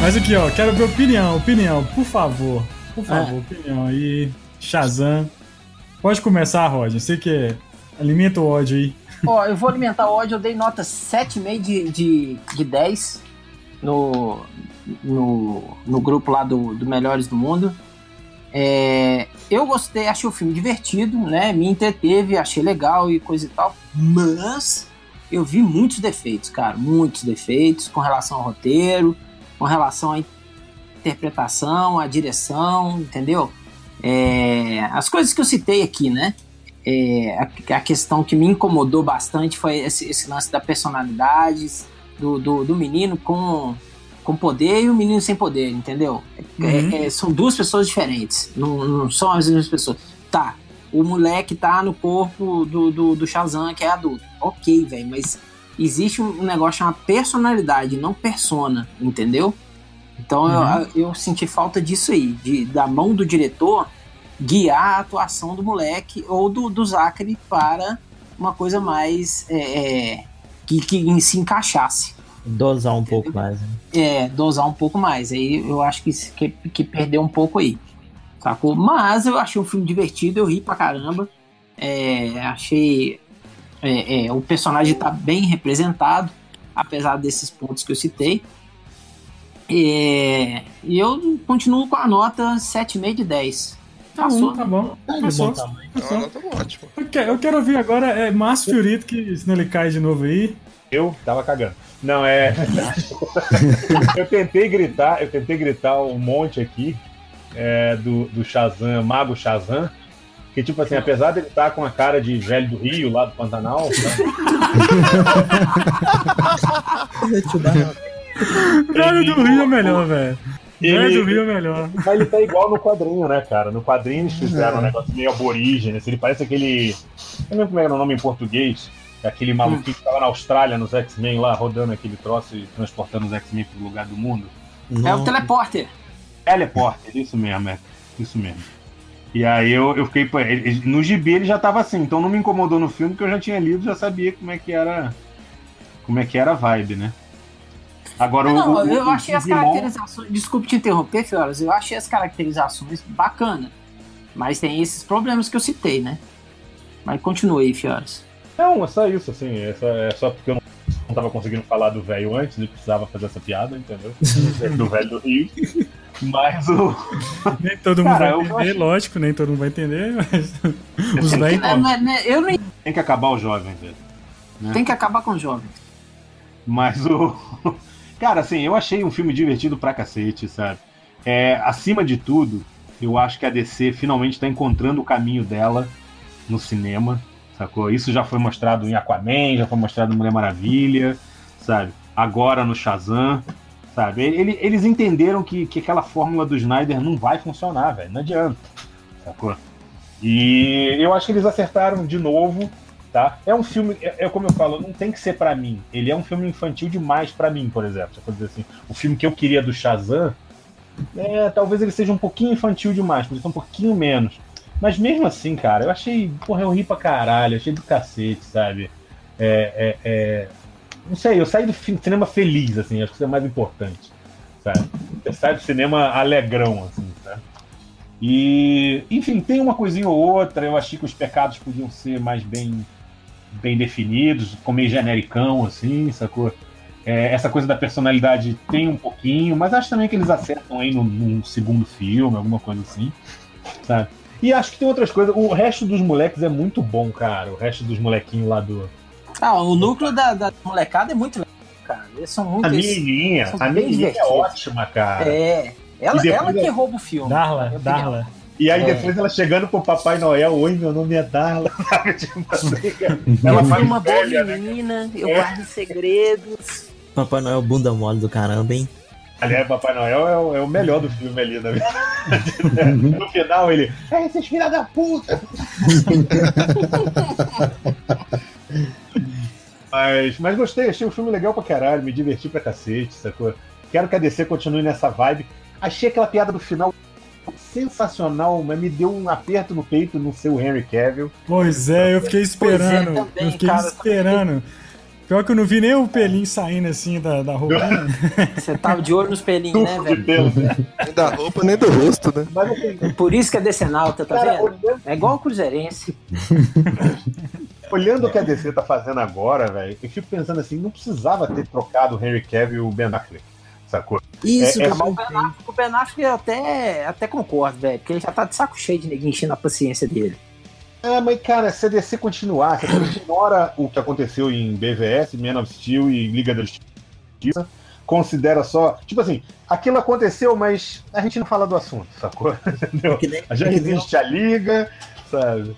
Mas aqui, ó, quero ver opinião, opinião, por favor. Por favor, opinião aí. Shazam. Pode começar, Roger. Você que é- alimenta o ódio aí. Ó, eu vou alimentar o ódio, eu dei nota 7,5 de, de, de 10 no, no, no grupo lá do, do Melhores do Mundo. É, eu gostei, achei o filme divertido, né? Me entreteve, achei legal e coisa e tal. Mas eu vi muitos defeitos, cara. Muitos defeitos com relação ao roteiro, com relação à interpretação, à direção, entendeu? É, as coisas que eu citei aqui, né? É, a, a questão que me incomodou bastante foi esse, esse lance da personalidade do, do, do menino com, com poder e o menino sem poder, entendeu? É- Uhum. é- são duas pessoas diferentes, não, não são as mesmas pessoas. Tá, o moleque tá no corpo do, do, do Shazam, que é adulto. Ok, velho, mas existe um negócio chamado personalidade, não persona, entendeu? Então Uhum. eu, eu senti falta disso aí, de, da mão do diretor guiar a atuação do moleque ou do, do Zachary para uma coisa mais é, é, que, que se encaixasse. Dosar um pouco mais. Né? É, dosar um pouco mais. Aí eu acho que, que, que perdeu um pouco aí. Sacou? Mas eu achei um filme divertido, eu ri pra caramba. É, achei. é, é, o personagem tá bem representado, apesar desses pontos que eu citei. É, e eu continuo com a nota 7,5 de 10. Tá Passou, bom, tá bom. Tá de Passou. bom tamanho. É uma nota ótima. Eu quero, eu quero ouvir agora é Márcio Fiorito, que senão ele cai de novo aí. Eu tava cagando. Não, é. [laughs] eu tentei gritar, eu tentei gritar um monte aqui é, do, do Shazam, Mago Shazam. Que, tipo assim, apesar dele estar com a cara de velho do Rio, lá do Pantanal, né. [laughs] Velho do Rio é melhor, velho. Guerra do ele, Rio é melhor. mas ele tá igual no quadrinho, né, cara? No quadrinho eles fizeram um negócio meio aborígene. assim, Ele parece aquele. Eu não lembro como era o nome em português. Aquele maluquinho que tava na Austrália, nos X-Men lá, rodando aquele troço e transportando os X-Men pro lugar do mundo. É o Não, teleporter. Teleporter, isso mesmo, é. Isso mesmo. E aí eu, eu fiquei. ele- ele- No gibi ele já tava assim, então não me incomodou no filme, que eu já tinha lido, já sabia como é que era. Como é que era a vibe, né? Agora Não, o, o- eu o achei as Digimon- caracterizações. Desculpe te interromper, Fioras. Eu achei as caracterizações bacana. Mas tem esses problemas que eu citei, né? Mas continue aí, Fioras. Não, é só isso, assim. É só, é só porque eu não, não tava conseguindo falar do velho antes e precisava fazer essa piada, entendeu? [laughs] do velho do Rio. Mas o. Nem todo mundo Cara, vai entender, acho- lógico, nem todo mundo vai entender, mas [laughs] os Tem que- velhos. né, né, né, eu nem Tem que acabar o jovem, velho. tem que acabar com os jovens. Mas o. Cara, assim, eu achei um filme divertido pra cacete, sabe? É, acima de tudo, eu acho que a DC finalmente tá encontrando o caminho dela no cinema, sacou? Isso já foi mostrado em Aquaman, já foi mostrado em Mulher Maravilha, sabe? Agora no Shazam, sabe? Ele- eles entenderam que, que aquela fórmula do Snyder não vai funcionar, velho. Não adianta, sacou? E eu acho que eles acertaram de novo, tá? É um filme, é, é como eu falo, não tem que ser pra mim. Ele é um filme infantil demais pra mim, por exemplo. Se eu dizer assim, o filme que eu queria do Shazam, é, talvez ele seja um pouquinho infantil demais, podia ser um pouquinho menos. Mas mesmo assim, cara, eu achei, porra, eu ri pra caralho, achei do cacete, sabe? É, é, é, não sei, eu saí do cinema feliz, assim, acho que isso é mais importante, sabe? Você sai do cinema alegrão, assim, sabe? E, enfim, tem uma coisinha ou outra, eu achei que os pecados podiam ser mais bem, bem definidos, ficou meio genericão, assim, sacou? É, essa coisa da personalidade tem um pouquinho, mas acho também que eles acertam aí num, num segundo filme, alguma coisa assim, sabe? E acho que tem outras coisas. O resto dos moleques é muito bom, cara. O resto dos molequinhos lá do. Ah, o núcleo da, da molecada é muito legal, cara. Eles são muito. A menininha, a menininha é ótima, cara. É. Ela, depois ela que ela- rouba o filme. Darla. Darla. E aí É. depois ela chegando pro Papai Noel, oi, meu nome é Darla, [laughs] sabe? Tipo assim, ela faz uma boa velha, né? menina, eu É. guardo segredos. Papai Noel bunda mole do caramba, hein? Aliás, Papai Noel é o, é o melhor do filme ali, na [laughs] verdade. No final ele. É, esses filha da puta! [laughs] mas, mas gostei, achei o filme legal pra caralho, me diverti pra cacete, sacou? Quero que a DC continue nessa vibe. Achei aquela piada do final sensacional, mas me deu um aperto no peito no seu Henry Cavill. Pois é, eu fiquei esperando. também, eu fiquei cara, esperando. Pior que eu não vi nem o pelinho saindo assim da, da roupinha. [laughs] Você tava de olho nos pelinhos, né, Tufo velho? pelo. Nem da roupa, nem do rosto, né? Mas assim, Por isso que é decenalta, tá cara, vendo? olhando, É igual o Cruzeirense. [laughs] olhando o que a DC tá fazendo agora, velho, eu fico pensando assim, não precisava ter trocado o Henry Cavill e o Ben Affleck, sacou? Isso É- é que o Ben Affleck, o Ben Affleck eu até, até concordo, velho. Porque ele já tá de saco cheio de ninguém enchendo a paciência dele. É, mas cara, se a DC continuar, se a gente ignora o que aconteceu em BVS, Man of Steel e Liga da Justiça, considera só. Tipo assim, aquilo aconteceu, mas a gente não fala do assunto, sacou? [laughs] Entendeu? que nem, Já é que nem existe a Liga, sabe?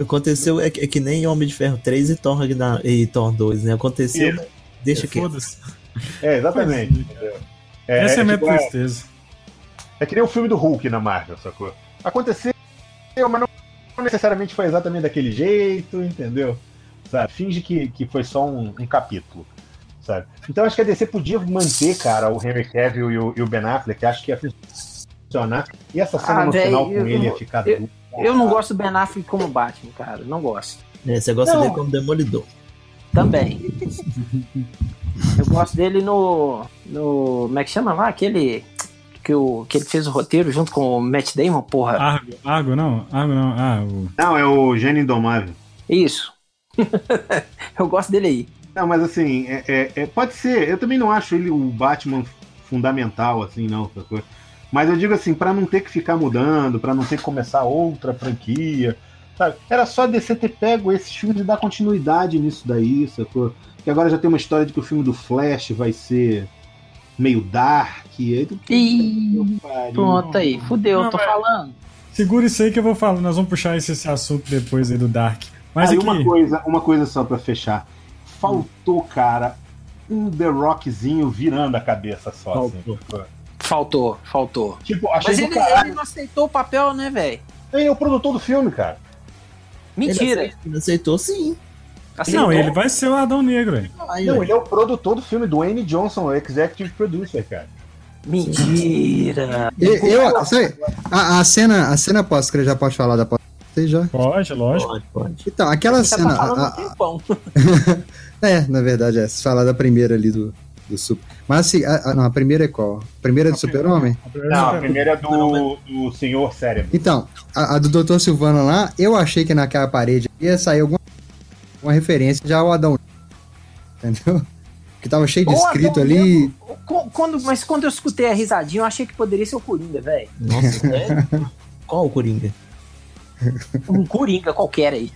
aconteceu, é, que- é que nem Homem de Ferro 3 e Thor, e Thor 2, né? Aconteceu, Isso. deixa que Foda-se. É, exatamente. É, Essa é a minha tipo, é- tristeza. É que nem o filme do Hulk na Marvel, sacou? Aconteceu, mas não necessariamente foi exatamente daquele jeito, entendeu? Sabe? Finge que, que foi só um, um capítulo, sabe? Então acho que a DC podia manter, cara, o Henry Cavill e o, e o Ben Affleck, acho que ia funcionar. E essa cena Ah, no véi, final com eu- ele ia ficar eu- duro. Eu não gosto do Ben Affleck como Batman, cara. Não gosto. É, você gosta Não. dele como Demolidor. Também. [laughs] Eu gosto dele no. no. Como é que chama lá? Aquele. Que, o, que ele fez o roteiro junto com o Matt Damon, porra. Argo, Argo não? Argo não. Ah, o. Não, é o Gênio Indomável. Isso. [laughs] eu gosto dele aí. Não, mas assim, é, é- é- pode ser. Eu também não acho ele o Batman fundamental, assim, não, sacou? Mas eu digo assim, pra não ter que ficar mudando, pra não ter que começar outra franquia, sabe? Era só a DC ter pego esses filmes e dar continuidade nisso daí, sacou? Que agora já tem uma história de que o filme do Flash vai ser meio dark. Aí tu... Ih, pronto aí. Fudeu, Não, tô mas- falando. Segura isso aí que eu vou falar. Nós vamos puxar esse, esse assunto depois aí do Dark. Mas Aí aqui. uma coisa, uma coisa só pra fechar. Faltou, cara, um The Rockzinho virando a cabeça só. Assim, Faltou. sacou? Faltou, faltou. Tipo, achei Mas ele, caralho. ele não aceitou o papel, né, velho? Ele é o produtor do filme, cara. Mentira. Ele aceitou, ele aceitou sim. Aceitou. Não, ele vai ser o Adão Negro, velho. Aí, Não, ele é o produtor do filme, do Wayne Johnson, o executive producer, cara. Mentira. Eu, eu- sabe, a, a cena, a cena pós-crédito já pode falar da pós já. Pode, lógico. Pode, pode. Então, aquela cena. tá falando a- um tempão. a- [laughs] é, na verdade, é. Se falar da primeira ali do, do Super. Mas assim, a, a- não, a primeira é qual? A primeira é do Super-Homem? Não, a primeira é do, do Senhor Cérebro. Então, a, a do Dr. Silvano lá, eu achei que naquela parede ia sair alguma, alguma referência já ao Adão. Entendeu? Que tava cheio de Ou escrito Adão ali. Qu- Quando, mas quando eu escutei a risadinha, eu achei que poderia ser o Coringa, velho. Nossa, sério? [laughs] Qual o Coringa? Um Coringa qualquer aí.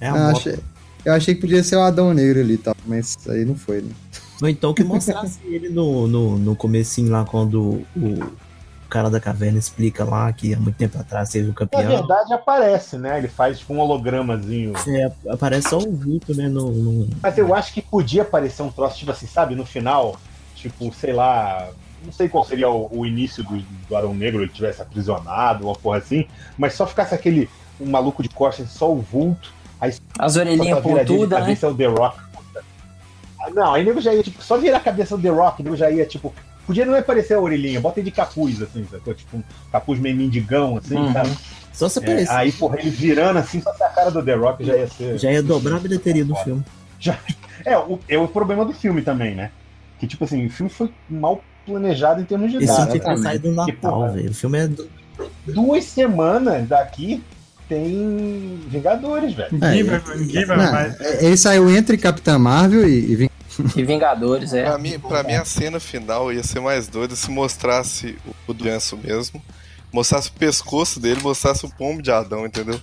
É a Eu moto. achei, eu achei que podia ser o Adão Negro ali e tal, mas aí não foi, né? Ou então que mostrasse ele no, no, no comecinho lá, quando o cara da caverna explica lá que há muito tempo atrás teve o Na campeão. verdade, aparece, né? Ele faz tipo um hologramazinho. É, aparece só o vulto, né? No, no- Mas eu acho que podia aparecer um troço, tipo assim, sabe, no final, tipo, sei lá. Não sei qual seria o, o início do, do Arão Negro, ele tivesse aprisionado, uma porra assim, mas só ficasse aquele um maluco de costas, só o vulto, aí As orelhinhas pontudas, né? cabeça é o The Rock. Ah, Não, aí o nego já ia, tipo, só virar a cabeça do The Rock, o nego já ia, tipo, podia não aparecer a orelhinha, bota ele de capuz, assim, sacou? Tipo, um capuz meio mendigão, assim, Uhum. sabe? Só se É, aparecer. aí, porra, ele virando assim, só se a cara do The Rock já ia ser. Já ia dobrar a bilheteria do filme. É, o, é o problema do filme também, né? Que, tipo assim, o filme foi mal planejado em termos de Esse data. filme tinha que ter né? saído no Que, Natal, velho. O filme é do. Duas semanas daqui tem Vingadores, velho. É, mais. é- ele saiu entre Capitã Marvel e, e [laughs] E Vingadores, é. Pra mim, pra mim, a cena final ia ser mais doida se mostrasse o Ganso mesmo, mostrasse o pescoço dele, mostrasse o pombo de Adão, entendeu?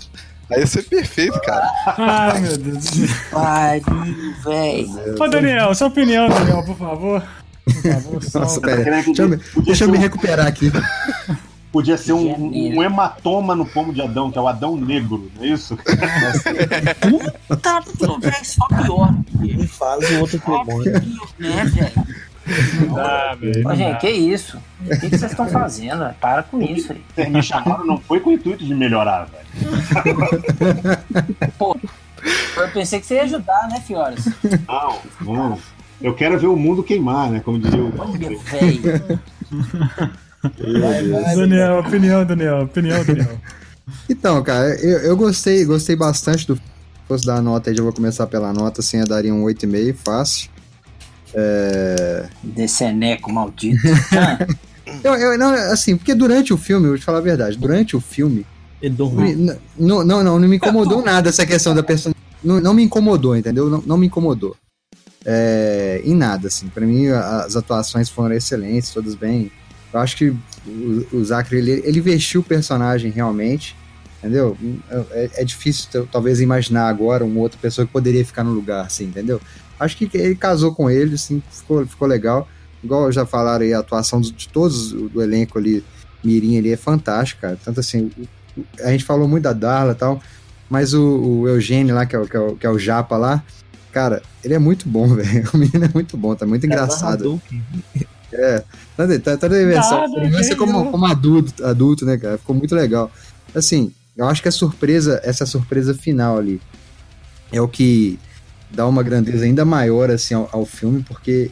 Aí ia ser perfeito, cara. Ai, meu Deus. Pariu, velho. Ô, Daniel, sua opinião, Daniel, por favor. Por favor, Nossa, pera Deixa eu, deixa eu me recuperar aqui. Podia ser um, um hematoma no pomo de Adão, que é o Adão Negro, não é isso? Tá, velho, só pior. Um faz o outro Só pulmão. pior, né, velho? Não dá. Ô, não gente, que isso? O que que vocês estão fazendo? Para com isso aí. Vocês me chamaram não foi com o intuito de melhorar, velho. Eu pensei que você ia ajudar, né, Fioras? Não, não. Eu quero ver o mundo queimar, né? Como diria o. Olha, velho. Daniel, opinião, Daniel, opinião, Daniel. Então, cara, eu, eu gostei, gostei bastante do. Se fosse dar a nota aí, já vou começar pela nota, assim, eu daria um 8,5, fácil. É... Deceneco maldito. [laughs] Eu, eu, não, assim, porque durante o filme, eu vou te falar a verdade, durante o filme, Ele não, dormiu. não, não, não, não me incomodou nada essa questão da pessoa. Não, não me incomodou, entendeu? Não, não me incomodou. É, em nada, assim. Pra mim, as atuações foram excelentes, todas bem. Eu acho que o, o Zachary, ele, ele vestiu o personagem realmente, entendeu? É, é difícil, talvez, imaginar agora uma outra pessoa que poderia ficar no lugar, assim, entendeu? Acho que ele casou com ele, assim, ficou, ficou legal. Igual já falaram aí, a atuação de, todos do, elenco ali, Mirim ali, é fantástica, cara. Tanto assim, a gente falou muito da Darla e tal, mas o, o Eugênio lá, que é o, que, é o, que é o Japa lá, cara, ele é muito bom, [laughs] velho. O menino é muito bom, tá muito engraçado. É, toda, toda, toda a versão. Nada, ser como, como adulto, adulto, né, cara? Ficou muito legal. Assim, eu acho que a surpresa, essa surpresa final ali, é o que dá uma grandeza ainda maior, assim, ao, ao filme, porque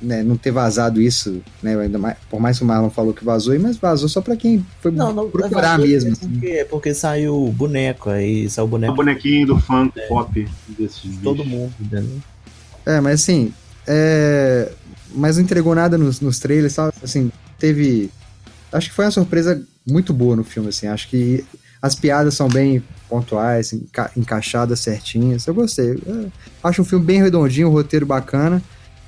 né, não ter vazado isso, né, ainda mais, por mais que o Marlon falou que vazou, mas vazou só pra quem foi Não, não, procurar vazou mesmo. É assim. porque, é porque saiu o boneco, aí saiu o O boneco bonequinho do funk pop desses de todo bichos. mundo, entendeu? É, mas assim, é... mas não entregou nada nos, nos trailers, sabe? Assim, teve... Acho que foi uma surpresa muito boa no filme, assim. Acho que as piadas são bem pontuais, enca- encaixadas certinhas. Eu gostei. É, acho um filme bem redondinho, um roteiro bacana.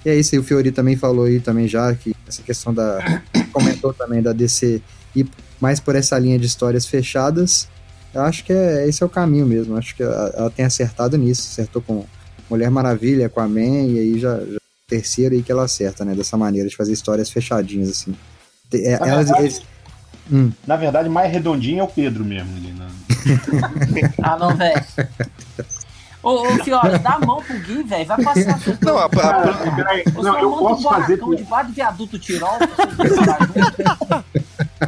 E é isso aí, o Fiori também falou aí também já, que essa questão da... comentou também da DC ir mais por essa linha de histórias fechadas. Eu acho que é, esse é o caminho mesmo. Acho que ela, ela tem acertado nisso. Acertou com Mulher Maravilha, com a Man, e aí já, já terceiro aí que ela acerta, né? Dessa maneira, de fazer histórias fechadinhas, assim. É, Na elas, verdade- eles- Hum. Na verdade, mais redondinho é o Pedro mesmo. Ali, né? [laughs] Ah, não, velho. Ô, ô Fiora, dá a mão pro Gui, velho. Vai passar sua. Não, a, a- não, eu monta posso um fazer. barracão debaixo do viaduto Tirol. [laughs]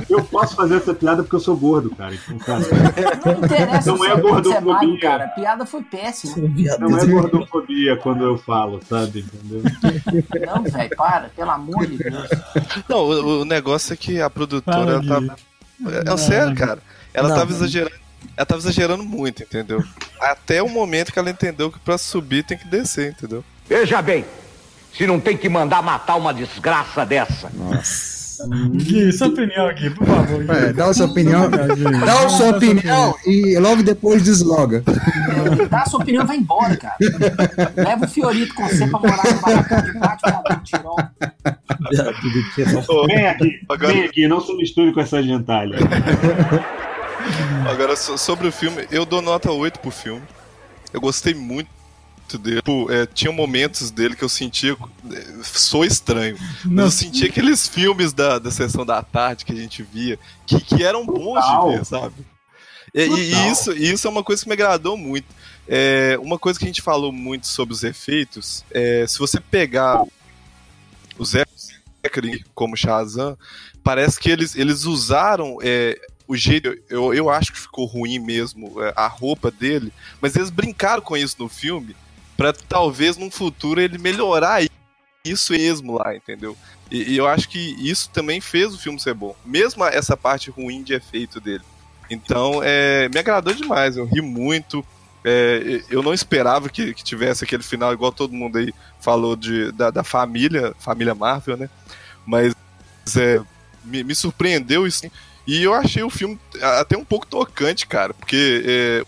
Eu posso fazer essa piada porque eu sou gordo, cara. Então, cara, [laughs] Não interessa Não é gordofobia. magro, cara. A piada foi péssima. não é gordofobia quando eu falo, sabe? Entendeu? Não, velho, para, pelo amor de Deus. não, o, o negócio é que a produtora Para, ela Gui. tava. É, é sério, cara. Ela Não, tava não. exagerando. Ela tava exagerando muito, entendeu? Até o momento que ela entendeu que pra subir tem que descer, entendeu? Veja bem, se não tem que mandar matar uma desgraça dessa. Gui, sua opinião aqui, por favor. Gui. É, dá a sua opinião. Dá a sua opinião e logo depois desloga. Dá a sua opinião e vai embora, cara. Leva o Fiorito com você pra morar no barracão debaixo do viaduto Tirol. Vem aqui, Agora- vem aqui, não se misture com essa gentalha. Agora, so- sobre o filme, eu dou nota 8 pro filme. Eu gostei muito dele. Tipo, é, tinha momentos dele que eu sentia. é, Sou estranho. Mas Não. eu sentia aqueles filmes da, da sessão da tarde que a gente via, que, que eram bons Total. de ver, sabe? E, e- isso, isso é uma coisa que me agradou muito. É, uma coisa que a gente falou muito sobre os efeitos, é, se você pegar o Zé como Shazam, parece que eles, eles usaram é, o jeito. Eu, eu acho que ficou ruim mesmo é, a roupa dele, mas eles brincaram com isso no filme pra talvez num futuro ele melhorar isso mesmo lá, entendeu? E, e eu acho que isso também fez o filme ser bom, mesmo essa parte ruim de efeito dele. Então, é, me agradou demais, eu ri muito. É, eu não esperava que, que tivesse aquele final igual todo mundo aí falou de, da, da família, família Marvel, né? Mas é, me, me surpreendeu isso. E eu achei o filme até um pouco tocante, cara, porque é,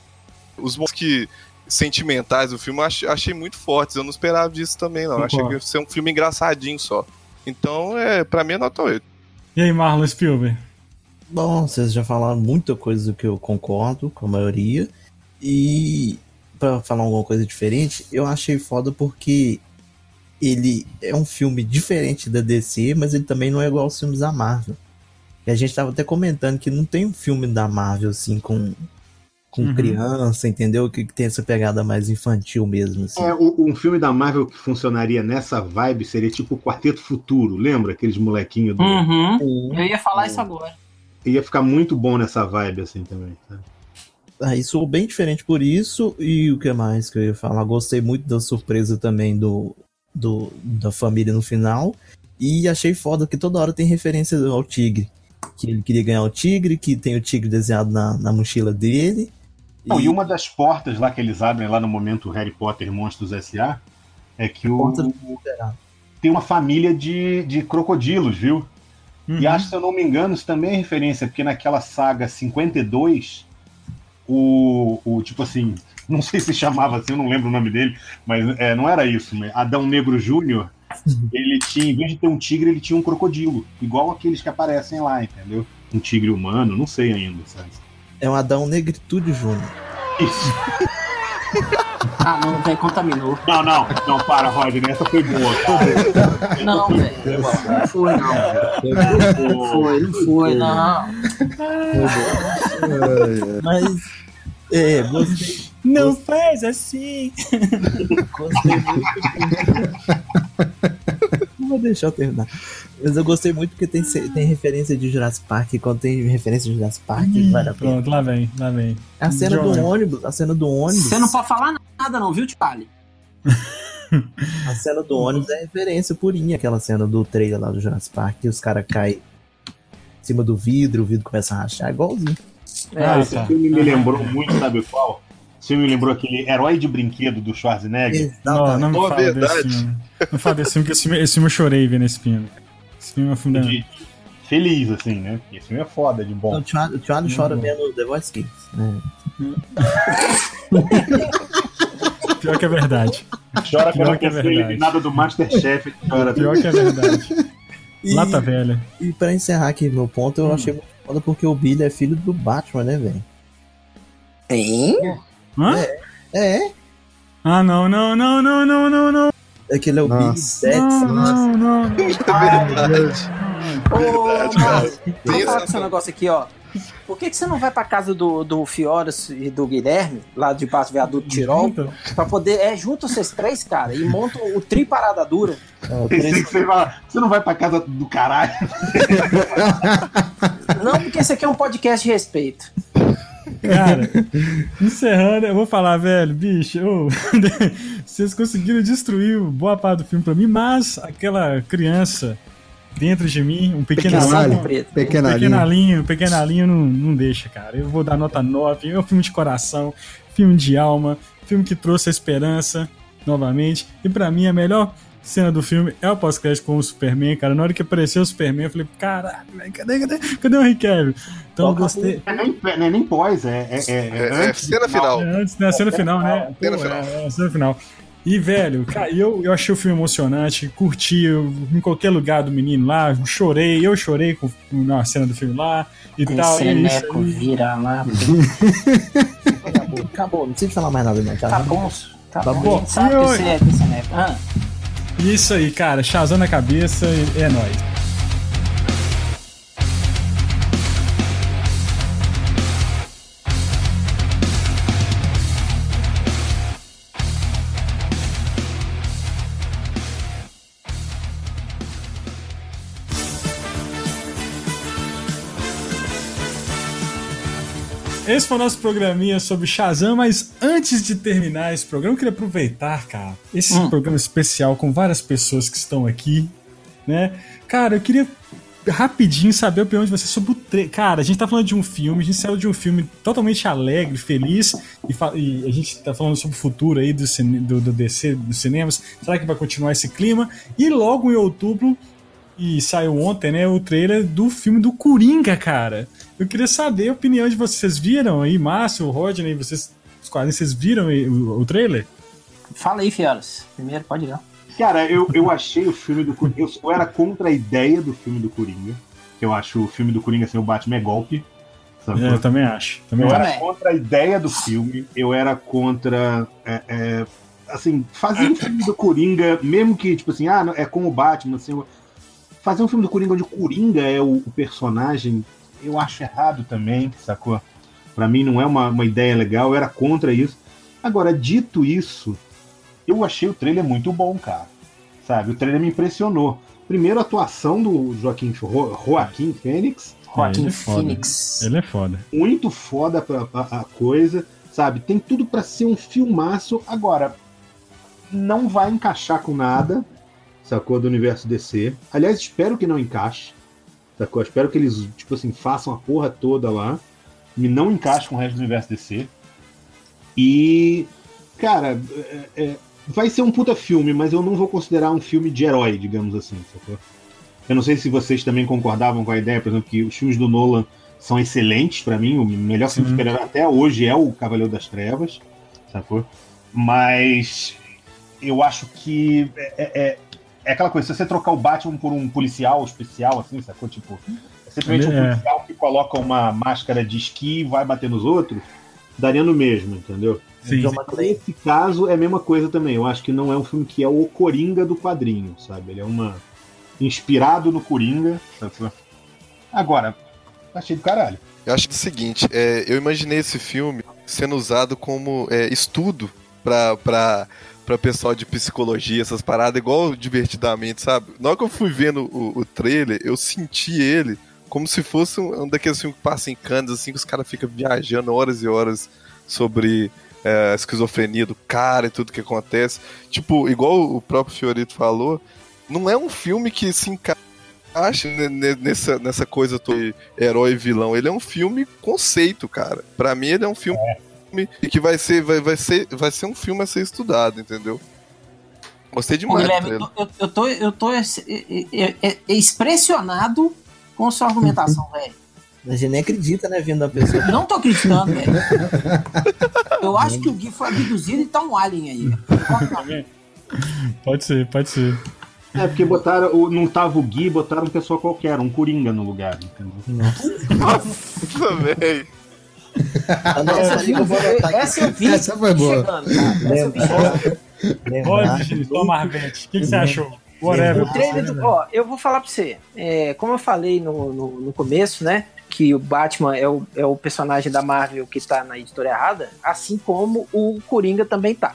os momentos que sentimentais do filme eu achei, achei muito fortes. Eu não esperava disso também, não. Eu Achei que ia ser um filme engraçadinho só. Então, é, pra mim é nota 8. E aí, Marlon Spielberg? Bom, vocês já falaram muita coisa que eu concordo com a maioria. E pra falar alguma coisa diferente, eu achei foda porque ele é um filme diferente da DC, mas ele também não é igual aos filmes da Marvel. E a gente tava até comentando que não tem um filme da Marvel assim com com Uhum. criança, entendeu? Que, que tem essa pegada mais infantil mesmo assim. É, o- um filme da Marvel que funcionaria nessa vibe seria tipo o Quarteto Futuro, lembra? Aqueles molequinhos do. Uhum. Eu ia falar isso agora. Ia ficar muito bom nessa vibe assim também. sabe? Aí sou bem diferente por isso. E o que mais que eu ia falar? Gostei muito da surpresa também do, do da família no final. E achei foda que toda hora tem referência ao tigre. Que ele queria ganhar o tigre, que tem o tigre desenhado na, na mochila dele. Não, e uma das portas lá que eles abrem lá no momento Harry Potter Monstros S.A. é que o, Porta do tem uma família de, de crocodilos, viu? Uhum. E acho, se eu não me engano, isso também é referência, porque naquela saga 52, o, o tipo assim, [laughs] não sei se chamava assim, eu não lembro o nome dele, mas é, não era isso, né? Adão Negro Júnior, [laughs] ele tinha, em vez de ter um tigre, ele tinha um crocodilo, igual aqueles que aparecem lá, entendeu? Um tigre humano, não sei ainda, sabe? É um Adão Negritude Júnior. Isso. [laughs] Ah, não, velho, contaminou. Não, não, não, para, Rodney, essa foi boa, cara. Não, velho. Não foi, não. Não foi, não foi, não. Mas. É, gostei, Não faz assim. gostei muito. [laughs] Não vou deixar eu terminar. Mas eu gostei muito porque tem, tem referência de Jurassic Park. Quando tem referência de Jurassic Park, vale a pena. Pronto, lá vem, lá vem. A cena John. do ônibus, a cena do ônibus. Você não pode falar nada, não, viu, Charlie? [laughs] A cena do ônibus é referência purinha, aquela cena do trailer lá do Jurassic Park, que os caras caem em cima do vidro, o vidro começa a rachar, igualzinho. Ah, Esse tá. filme me lembrou muito, sabe qual? Filme me lembrou aquele herói de brinquedo do Schwarzenegger. Não, não me fala desse filme. Não fala desse filme, porque esse filme, esse filme eu chorei vendo esse filme. Esse filme é um filme de- feliz, assim, né? Porque esse filme é foda de bom. O Thiago, o Thiago chora vendo The Voice Kids. Né? [laughs] Pior que é verdade. Chora Pior que é verdade. eliminado do Masterchef. Chora. Pior que é verdade. E, Lata velha. e pra encerrar aqui meu ponto, eu achei muito foda porque o Billy é filho do Batman, né, velho? Tem? Hã? É, Ah, não, não, não, não, não, não, não. é que ele é o Nossa. Billy Dex. Não, não, não. [laughs] É verdade. Ô, Verdade, Marcos, Tem vamos falar com esse negócio aqui, ó. Por que, que você não vai pra casa do, do Fioras e do Guilherme, lá de Passo Viaduto Tirol, pra poder. É, junto vocês três, cara, e montam o tri parada dura. Pensei três- você, vai, você não vai pra casa do caralho. Não, porque esse aqui é um podcast de respeito. Cara, [laughs] encerrando, eu vou falar, velho, bicho, ô, [laughs] vocês conseguiram destruir boa parte do filme pra mim, mas aquela criança dentro de mim, um pequeno Pequeno. Pequena Um linha. pequenalinho, pequenalinho não, não deixa, cara. Eu vou dar nota 9. É um filme de coração, filme de alma, filme que trouxe a esperança novamente. E pra mim, a melhor cena do filme é o pós-crédito com o Superman, cara. Na hora que apareceu o Superman, eu falei, caralho, velho, cadê, cadê, cadê o Henry Cavill? Então eu gostei. É nem, é nem pós, é, é, é, É, é cena final. É, antes da cena final, né? Cena final. É, é, cena final. E, velho, cara, eu, eu achei o filme emocionante, curti eu, em qualquer lugar do menino lá, chorei, eu chorei com, com na cena do filme lá e tal. E é isso Seneco, aí. vira lá. [laughs] Acabou, acabou, não precisa falar mais nada, não. Tá Tá bom, tá Tá bom. bom. Sabe E que você é que Seneco. Ah, E isso aí, cara, Shazam na cabeça, e é nóis. Esse foi o nosso programinha sobre Shazam, mas antes de terminar esse programa, eu queria aproveitar, cara, esse Hum. programa especial com várias pessoas que estão aqui, né? Cara, eu queria rapidinho saber a opinião de vocês sobre o trailer. Cara, a gente tá falando de um filme, a gente saiu de um filme totalmente alegre, feliz, e, e a gente tá falando sobre o futuro aí do, do, do DC, dos cinemas. Será que vai continuar esse clima? E logo em outubro, e saiu ontem, né, o trailer do filme do Coringa, cara. Eu queria saber a opinião de vocês. Vocês viram aí, Márcio, Rodney, vocês, os quadrinhos, vocês viram aí o, o trailer? fala aí, Fioras. Primeiro, pode ir lá. Cara, eu, eu achei o filme do Coringa. Eu, eu era contra a ideia do filme do Coringa. Que eu acho o filme do Coringa sem o Batman é golpe. sabe? É, eu também acho. Também Eu acho. era contra a ideia do filme, eu era contra. é, é, assim, fazer um filme do Coringa, mesmo que, tipo assim, ah, é como o Batman, assim, fazer um filme do Coringa onde o Coringa é o, o personagem, eu acho errado também, sacou? Pra mim não é uma, uma ideia legal, eu era contra isso. Agora, dito isso, eu achei o trailer muito bom, cara. Sabe, o trailer me impressionou. Primeiro, a atuação do Joaquim, Jo- Joaquim Fênix, Joaquim ele é foda. Phoenix. Ele é foda. muito foda pra, pra- a coisa, sabe? Tem tudo pra ser um filmaço. Agora, não vai encaixar com nada, sacou? Do universo DC. Aliás, espero que não encaixe, sacou? Espero que eles, tipo assim, façam a porra toda lá e não encaixe com o resto do universo DC. E, cara, é- é- vai ser um puta filme, mas eu não vou considerar um filme de herói, digamos assim, sacou? Eu não sei se vocês também concordavam com a ideia, por exemplo, que os filmes do Nolan são excelentes pra mim. O melhor filme de super-herói até hoje é o Cavaleiro das Trevas, sacou? Mas eu acho que é, é- é aquela coisa, se você trocar o Batman por um policial especial, assim, sacou? Tipo, é simplesmente um É. policial que coloca uma máscara de esqui e vai bater nos outros, daria no mesmo, entendeu? Sim. John McClane. Nesse caso é a mesma coisa também. Eu acho que não é um filme que é o Coringa do quadrinho, sabe? Ele é uma. inspirado no Coringa. Sabe? Agora, achei do caralho. Eu acho o seguinte, é, eu imaginei esse filme sendo usado como é, estudo pra, pra, pessoal de psicologia, essas paradas, igual divertidamente, sabe? Na hora que eu fui vendo o, o trailer, eu senti ele como se fosse um, um daqueles filmes que passa em Cannes, assim, que os caras ficam viajando horas e horas sobre é, a esquizofrenia do cara e tudo que acontece. Tipo, igual o próprio Fiorito falou, não é um filme que se encaixa ne- ne- nessa, nessa coisa de herói e vilão. Ele é um filme conceito, cara. Pra mim, ele é um filme que vai ser, vai, vai, ser, vai ser um filme a ser estudado, entendeu? Gostei Ô, demais do Guilherme, eu, eu- eu tô, eu tô é, é, é, expressionado com sua argumentação, velho. A gente nem acredita, né, vindo da pessoa. Não tô acreditando, velho. [laughs] Eu acho que o Gui foi abduzido e tá um alien aí. velho. Pode ser, pode ser. É, porque botaram. o- Não tava o Gui, botaram um pessoa qualquer, um Coringa no lugar, entendeu? Nossa, [laughs] velho. A nossa Essa, liga, eu essa vi Essa foi boa. chegando, cara. Essa eu vi chegando. Pode, Tom Marvete. O que, que você achou? Whatever. O trailer do. Ó, eu vou falar pra você. É, como eu falei no, no, no começo, né? que o Batman é o, é o personagem da Marvel que tá na editora errada, assim como o Coringa também tá.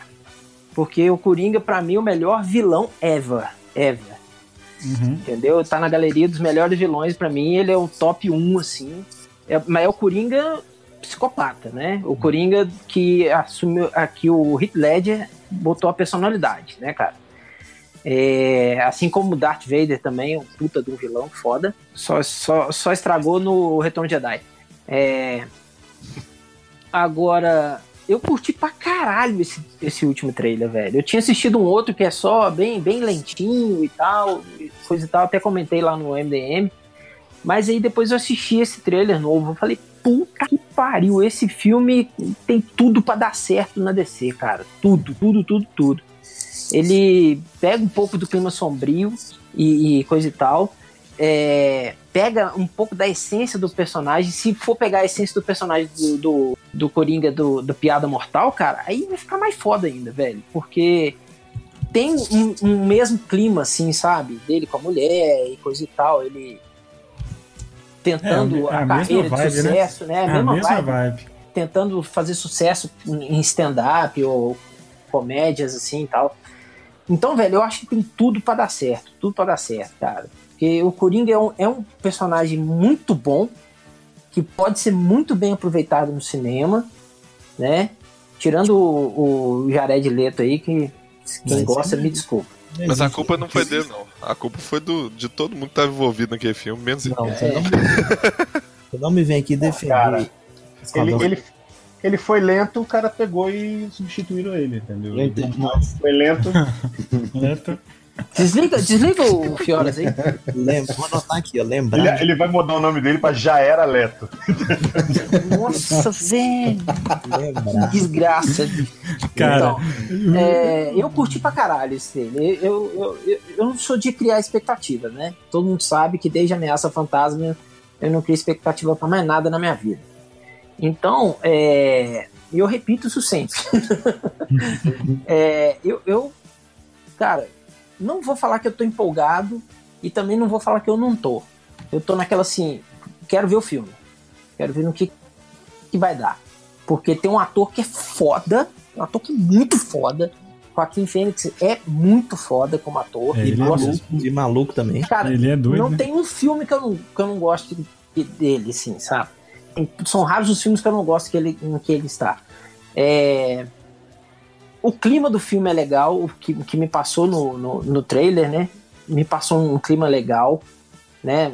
Porque o Coringa, pra mim, é o melhor vilão ever. Ever. Uhum. Entendeu? Tá na galeria dos melhores vilões, pra mim, ele é o top 1, assim. É, mas é o Coringa psicopata, né? O Coringa que assumiu aqui o Heath Ledger botou a personalidade, né, cara? É, assim como o Darth Vader também, um puta de um vilão foda. Só, só, só estragou no Retorno de Jedi. É, agora, eu curti pra caralho esse, esse último trailer, velho. Eu tinha assistido um outro que é só bem, bem lentinho e tal, coisa e tal, até comentei lá no MDM. Mas aí depois eu assisti esse trailer novo, eu falei, puta que pariu, esse filme tem tudo pra dar certo na DC, cara. Tudo, tudo, tudo, tudo. Ele pega um pouco do clima sombrio e, e coisa e tal. é, pega um pouco da essência do personagem. Se for pegar a essência do personagem do, do, do Coringa do, do Piada Mortal, cara, aí vai ficar mais foda ainda, velho. Porque tem um, um mesmo clima, assim, sabe? Dele com a mulher e coisa e tal. Ele tentando É, a a, carreira de vibe, né? sucesso, né? É A a mesma, mesma vibe vibe. tentando fazer sucesso em stand-up ou comédias assim e tal. Então, velho, eu acho que tem tudo pra dar certo, tudo pra dar certo, cara. Porque o Coringa é um, é um personagem muito bom, que pode ser muito bem aproveitado no cinema, né? Tirando o, o Jared Leto aí, que quem Mas gosta é- me desculpa. Mas a culpa não foi dele, não. A culpa foi do, de todo mundo que tava envolvido naquele filme, menos ele. Não, É. você não, você não me vem aqui defender. cara, Ele, ele, ele foi lento, o cara pegou e substituíram ele, entendeu? Não. Foi lento. [laughs] Neto. Desliga, desliga o Fioras aí. Lembra, vou anotar aqui, ó. Ele, Lembrar. ele vai mudar o nome dele pra Já Era Leto. Nossa, velho. lembrar. Desgraça. Cara, Então, é, eu curti pra caralho esse trailer. Eu, eu, eu, eu não sou de criar expectativa, né? Todo mundo sabe que desde Ameaça Fantasma eu não crio expectativa pra mais nada na minha vida. Então, é, eu repito isso sempre. [laughs] É, eu, eu, cara, não vou falar que eu tô empolgado e também não vou falar que eu não tô. Eu tô naquela assim, quero ver o filme. Quero ver no que, que vai dar. Porque tem um ator que é foda, um ator que é muito foda. Joaquim Fênix é muito foda como ator. É, E ele é maluco, mesmo. e maluco também. Cara, Ele é doido, não né? tem um filme que eu não, que eu não gosto de- dele, assim, sabe? São raros os filmes que eu não gosto que ele, em que ele está. É, O clima do filme é legal, o que, o que me passou no, no, no trailer, né? Me passou um clima legal, né?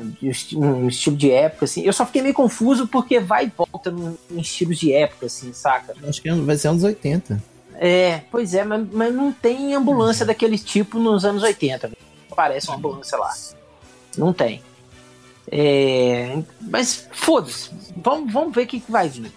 Um estilo de época, assim. Eu só fiquei meio confuso porque vai e volta em estilos de época, assim, saca? Acho que vai ser anos 80. É, pois é, mas, mas não tem ambulância daquele tipo nos anos 80. Parece uma ambulância lá. Não tem. É, mas foda-se. Vamos, vamos ver o que, que vai vir.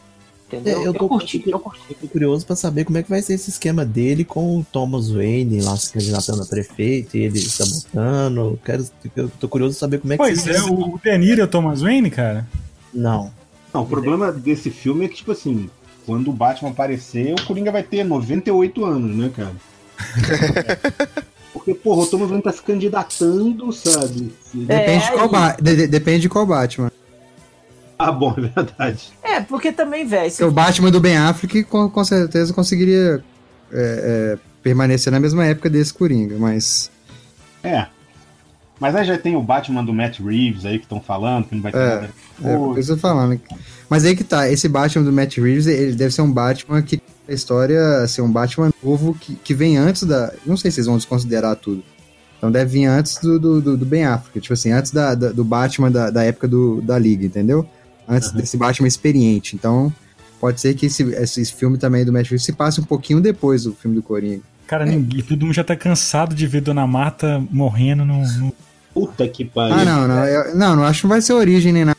Entendeu? É, eu tô- curti, eu curti. Eu tô curioso pra saber como é que vai ser esse esquema dele com o Thomas Wayne lá se candidatando a prefeito e ele sabotando. Quero, eu tô curioso pra saber como é que Pois é, o De Niro é o Thomas Wayne, cara? Não. Não, o problema desse filme é que, tipo assim, quando o Batman aparecer, o Coringa vai ter 98 anos, né, cara? [laughs] Porque, porra, o Thomas Wayne tá se candidatando, sabe? Depende, de qual ba- de- de- depende de qual Batman. Ah, bom, é verdade. É, porque também, velho. Porque o Batman do Ben Affleck com, com certeza conseguiria é, é, permanecer na mesma época desse Coringa, mas. É. Mas aí já tem o Batman do Matt Reeves aí que estão falando, que não vai ter É, nada. É, tô falando. Mas aí que tá, esse Batman do Matt Reeves, ele deve ser um Batman que a história, assim, um Batman novo que, que vem antes da. Não sei se vocês vão desconsiderar tudo. Então deve vir antes do, do, do, do Ben Affleck, tipo assim, antes da, da- do Batman da, da época do, da Liga, entendeu? Antes desse Batman experiente. Então, pode ser que esse, esse filme também do Matt Reeves se passe um pouquinho depois do filme do Coringa. Cara, ninguém, todo mundo já tá cansado de ver Dona Marta morrendo no. no- Puta que pariu. Ah, não, não. Eu, não, não acho que não vai ser origem nem nada.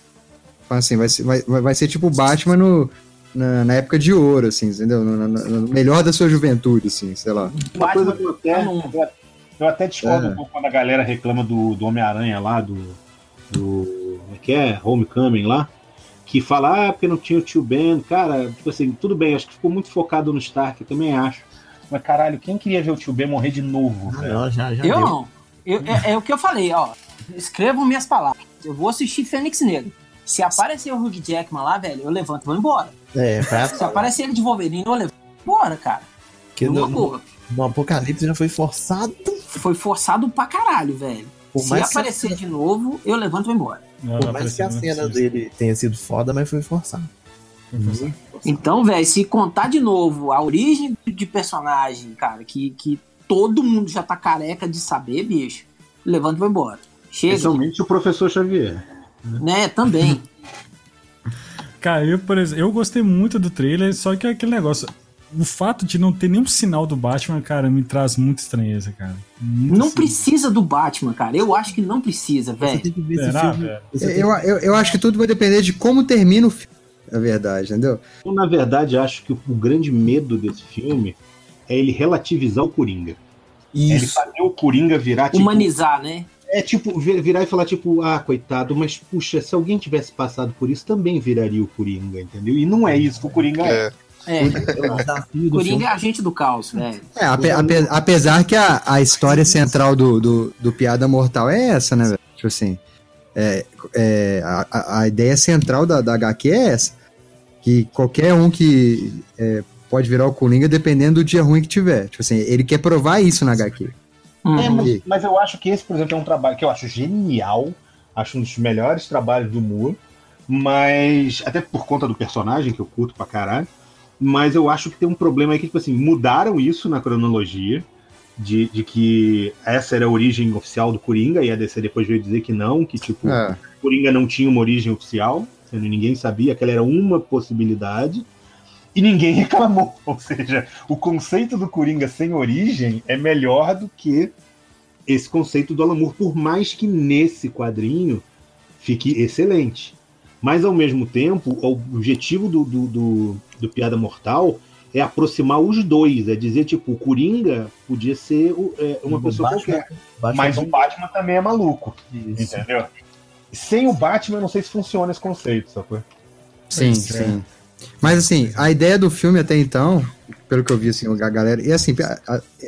Assim, vai ser, vai, vai ser tipo o Batman no, na, na época de ouro, assim, entendeu? No, no- no melhor da sua juventude, assim, sei lá. Uma coisa Batman que eu até, um. eu, eu até discordo É. um pouco quando a galera reclama do, do Homem-Aranha lá, do. do. Como é que é? Homecoming lá. Que fala, ah, porque não tinha o tio Ben. Cara, tipo assim, tudo bem, acho que ficou muito focado no Stark, eu também acho. Mas caralho, quem queria ver o tio Ben morrer de novo, Ah, não, já, já Eu deu. não. Eu- é, é o que eu falei, ó. Escrevam minhas palavras. Eu vou assistir Fênix Negro. Se aparecer o Hugh Jackman lá, velho, eu levanto e vou embora. É, pra, Se aparecer ele de Wolverine, eu levanto e vou embora, cara. porque Numa no, no, no Apocalipse já foi forçado. Foi forçado pra caralho, velho. Por Se que- aparecer de novo, eu levanto e vou embora. Não, Por não mais que a cena dele tenha sido foda, mas foi forçado. Foi forçado. Então, velho, se contar de novo a origem de personagem, cara, que, que todo mundo já tá careca de saber, bicho, levanta e vai embora. Chega, Especialmente o professor Xavier. né? Também. [laughs] Cara, eu, por exemplo, eu gostei muito do trailer, só que é aquele negócio. O fato de não ter nenhum sinal do Batman, cara, me traz muita estranheza, cara. Muito Não assim. precisa do Batman, cara. Eu acho que não precisa, velho. Eu, eu, eu acho que tudo vai depender de como termina o filme. Na verdade, entendeu? Eu, na verdade, acho que o, o grande medo desse filme é ele relativizar o Coringa. É ele Isso. fazer o Coringa virar tipo. Humanizar, né? É tipo, vi- virar e falar, tipo, ah, coitado, mas puxa, se alguém tivesse passado por isso, também viraria o Coringa, entendeu? E não é isso que o Coringa é. É, É. O desafio do Coringa filme. é agente do caos, velho. É, ape- ape- apesar que a, a história central do, do, do Piada Mortal é essa, né, velho? Tipo assim, é, é, a, a- ideia central da, da HQ é essa. Que qualquer um que é, pode virar o Coringa dependendo do dia ruim que tiver. Tipo assim, ele quer provar isso na HQ. É, Uhum. mas, mas eu acho que esse, por exemplo, é um trabalho que eu acho genial. Acho um dos melhores trabalhos do Moore. Mas. Até por conta do personagem, que eu curto pra caralho. Mas eu acho que tem um problema aí que, tipo assim, mudaram isso na cronologia. De, de que essa era a origem oficial do Coringa, e a DC depois veio dizer que não, que tipo, É. o Coringa não tinha uma origem oficial, sendo ninguém sabia, aquela era uma possibilidade, e ninguém [laughs] reclamou. Ou seja, o conceito do Coringa sem origem é melhor do que esse conceito do Alan Moore, por mais que nesse quadrinho fique excelente. Mas ao mesmo tempo, o objetivo do, do, do, do Piada Mortal é aproximar os dois, é dizer, tipo, o Coringa podia ser é, uma O pessoa Batman- qualquer. Batman Mas o Batman também é maluco, Isso. entendeu? Sem o Batman, eu não sei se funciona esse conceito, sacou? Sim, é. sim. Mas assim, a ideia do filme até então, pelo que eu vi assim, a galera, e assim,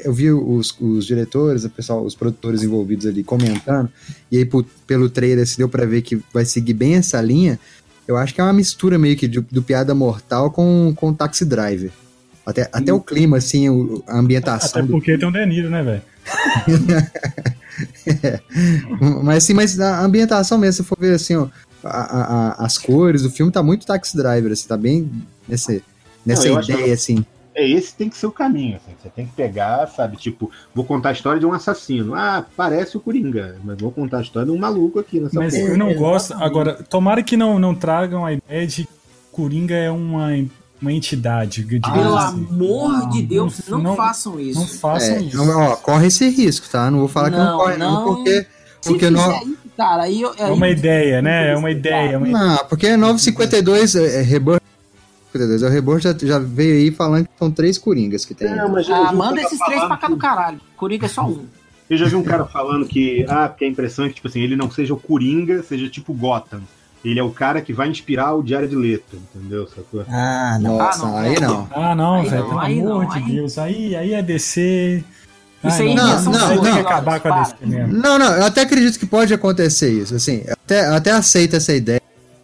eu vi os, os diretores, o pessoal, os produtores envolvidos ali comentando, e aí pelo trailer se deu pra ver que vai seguir bem essa linha. Eu acho que é uma mistura meio que de- do Piada Mortal com, com Taxi Driver. Até, até o clima, assim, o- a ambientação Até do porque tem um Deniro, né, velho? [laughs] Mas assim, mas a ambientação mesmo, se for ver assim, ó, a- a- as cores, o filme tá muito Taxi Driver, assim, tá bem nesse, nessa Não, ideia, assim. É, esse tem que ser o caminho. assim, Você tem que pegar, sabe? Tipo, vou contar a história de um assassino. Ah, parece o Coringa, mas vou contar a história de um maluco aqui nessa Mas porra. eu não É, gosto. Agora, tomara que não, não tragam a ideia de que Coringa é uma, uma entidade. Pelo assim. amor de Deus, não, não- façam isso. Não façam É, isso. não, ó, corre esse risco, tá? Não vou falar que não Não, corre, não, não. porque. Porque não, cara, aí eu, É aí uma ideia, né? É uma ideia. É uma não, porque é 952 é, é Rebirth. 52, é o Rebirth já, já veio aí falando que são três Coringas que tem. Não, mas Ah, manda esses três pra cá que- do caralho. Coringa é só um. Eu já vi um cara falando que, ah, porque a impressão é que, tipo assim, ele não seja o Coringa, seja tipo Gotham. Ele é o cara que vai inspirar o Diário de Leto, entendeu? Sacou? Ah, não. Nossa, Ah, não, aí não. Ah, não, Aí velho. não, Pelo aí amor de aí- Deus. Aí, aí é DC. Isso aí não, Não, não, não. acabar com a para. DC mesmo. Não, não, eu até acredito que pode acontecer isso, assim. eu Até, eu até aceito essa ideia.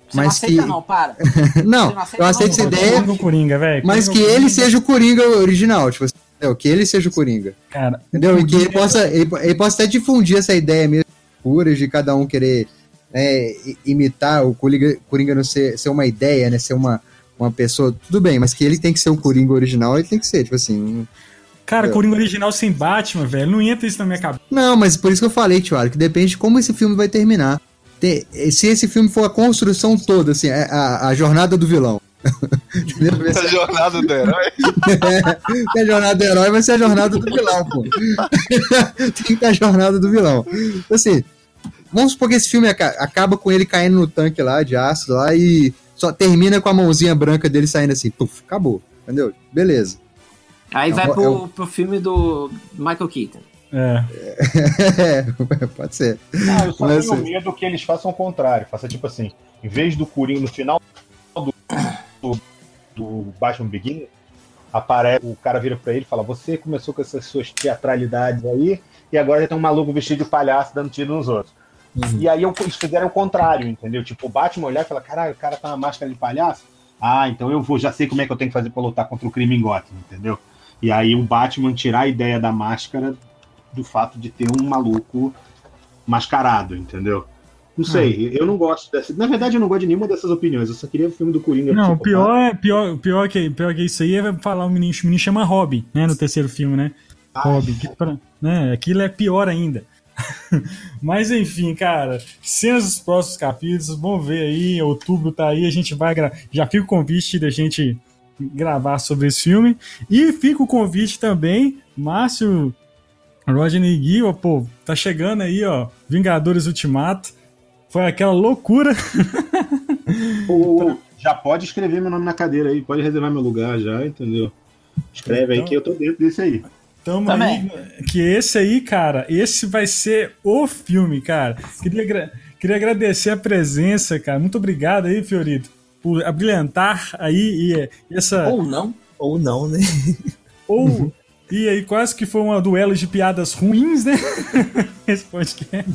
Você não Mas aceita que. não, para. [laughs] Não, não aceita eu aceito não, essa não, ideia, Coringa, mas que Coringa, ele seja o Coringa original, tipo assim, entendeu? Que ele seja o Coringa. Cara, Entendeu? E que ele possa, ele, ele possa até difundir essa ideia mesmo pura de cada um querer né, imitar o Coringa, Coringa não ser, ser uma ideia, né? Ser uma, uma pessoa. Tudo bem, mas que ele tem que ser o Coringa original, ele tem que ser, tipo assim. Cara, É. Coringa original sem Batman, velho. Não entra isso na minha cabeça. Não, mas por isso que eu falei, tio, que depende de como esse filme vai terminar. Tem- se esse filme for a construção toda, assim, a, a- a jornada do vilão. [laughs] Entendeu? A jornada do herói. [laughs] a jornada do herói vai ser a jornada do vilão, pô. [laughs] Tem que ter a jornada do vilão. Assim, vamos supor que esse filme aca- acaba com ele caindo no tanque lá, de ácido lá, e só termina com a mãozinha branca dele saindo assim, puf, acabou. Entendeu? Beleza. Aí É vai pro, é o- pro filme do Michael Keaton. É. [laughs] É, pode ser. Não, eu só Mas, tenho assim- medo que eles façam o contrário. Faça tipo assim, em vez do Coringa, no final do, do, do Batman Begins, aparece, o cara vira pra ele e fala, você começou com essas suas teatralidades aí, e agora já tem um maluco vestido de palhaço dando tiro nos outros. Uhum. E aí eu, eles fizeram o contrário, entendeu? Tipo, o Batman olhar e falar, caralho, o cara tá uma máscara de palhaço. Ah, então eu vou, já sei como é que eu tenho que fazer pra lutar contra o crime em Gotham, entendeu? E aí o Batman tirar a ideia da máscara do fato de ter um maluco mascarado, entendeu? Não sei, eu não gosto dessa. Na verdade, eu não gosto de nenhuma dessas opiniões. Eu só queria o filme do Coringa. Não, o tipo, pior é pior, pior que pior que isso aí é falar o menino, o menino chama Robin, né, no terceiro filme, né? Robin, que pra- né? Aquilo é pior ainda. [laughs] Mas enfim, cara, cenas dos próximos capítulos, vamos ver aí, outubro tá aí, a gente vai gra... já fica o convite da gente gravar sobre esse filme e fica o convite também, Márcio Rodney Gui, ó, pô, tá chegando aí, ó, Vingadores Ultimato. Foi aquela loucura. Ô, [laughs] ô, já pode escrever meu nome na cadeira aí, pode reservar meu lugar já, entendeu? Escreve aí Então- que eu tô dentro desse aí. Tamo Também. aí, que esse aí, cara, esse vai ser o filme, cara. Queria, queria agradecer a presença, cara. Muito obrigado aí, Fiorito, por abrilhantar aí e, essa. Ou não. Ou não, né? [laughs] Ou. E aí, quase que foi uma duelo de piadas ruins, né? [laughs] Esse podcast.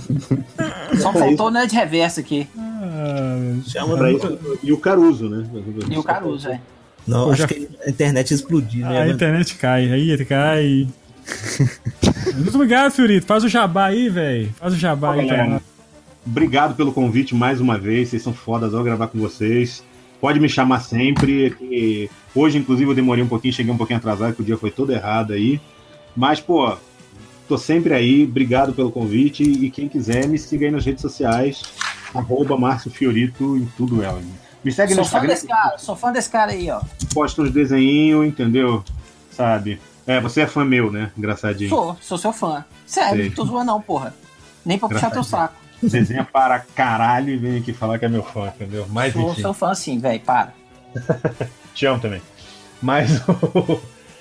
Só faltou o Nerd Reverso aqui. Ah, Chama Pra isso, e o Caruso, né? E o Caruso, é. Não, acho já- que a internet explodiu, né? a internet cai, aí ele cai. [laughs] Muito obrigado, Fiorito. Faz o jabá aí, velho. Faz o jabá aí, Galera. Obrigado pelo convite mais uma vez. Vocês são fodas, adoro gravar com vocês. Pode me chamar sempre. que hoje, inclusive, eu demorei um pouquinho, cheguei um pouquinho atrasado, que o dia foi todo errado aí. Mas, pô, tô sempre aí. Obrigado pelo convite. E quem quiser, me siga aí nas redes sociais. Arroba Márcio Fiorito em tudo ela. Me segue no Sou fã Instagram. desse cara, sou fã desse cara aí, ó. Posta uns desenhinhos, entendeu? Sabe? É, você é fã meu, né? Engraçadinho. Sou, sou seu fã. Sério, Sei. não tô zoando não, porra. Nem pra puxar teu saco. Desenha para caralho e vem aqui falar que é meu fã, entendeu? Mas Sou enfim. seu fã sim, velho, para. [laughs] Te amo também. Mas,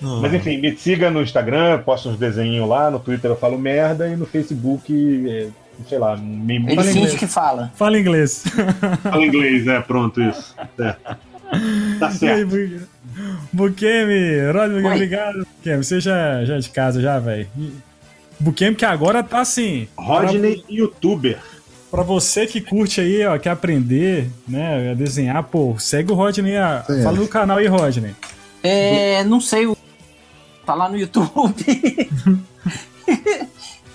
Não, mas enfim, me siga no Instagram, posto uns desenhinhos lá, no Twitter eu falo merda e no Facebook, é, sei lá, me Ele fala inglês. que fala. Fala inglês. Fala inglês, é, pronto, isso. É. Tá aí, certo. Bu- Bukemi, Rodney, Oi. obrigado. Bukemi, você já, já é de casa já, velho. Bukemi que agora tá assim. Rodney, youtuber. Pra, você que curte aí, ó, quer aprender, né, a desenhar, pô, segue o Rodney. a- É. Fala no canal aí, Rodney. É, não sei o. Tá lá no YouTube. [laughs]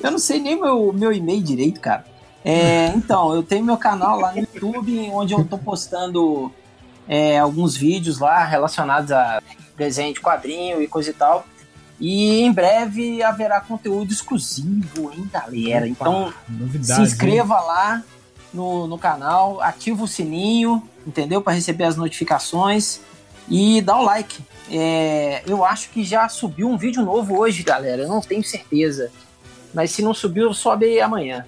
eu não sei nem meu, meu e-mail direito, cara. É, então, eu tenho meu canal lá no YouTube, onde eu tô postando é, alguns vídeos lá relacionados a desenho de quadrinho e coisa e tal. E em breve haverá conteúdo exclusivo, hein, galera? Então, Novidade. se inscreva lá no, no canal, ativa o sininho, entendeu? Para receber as notificações e dá o like. É, eu acho que já subiu um vídeo novo hoje, galera. Eu não tenho certeza. Mas se não subiu, sobe amanhã.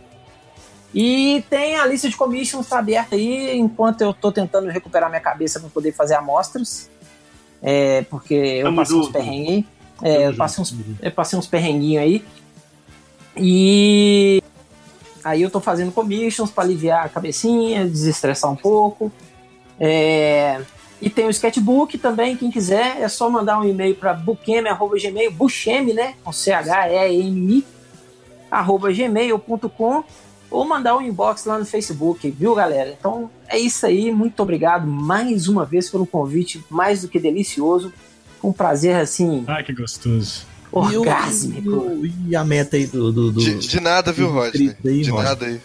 E tem a lista de commissions tá aberta aí, enquanto eu tô tentando recuperar minha cabeça para poder fazer amostras. É, porque eu Tamo passei uns perrengues aí. É, eu passei uns eu passei uns perrenguinhos aí. E aí eu tô fazendo commissions para aliviar a cabecinha, desestressar um pouco. É, E tem o sketchbook também, quem quiser, é só mandar um e-mail para bucheme.gmail, bucheme, né? Com C-H-E-M-I, arroba gmail.com ou mandar um inbox lá no Facebook, viu, galera? Então é isso aí, muito obrigado mais uma vez pelo convite, mais do que delicioso. Um prazer, assim, Ai, que gostoso. Orgásmico. e o- e a meta aí do. do, do- De, de nada, viu, aí, De Rodney? nada aí.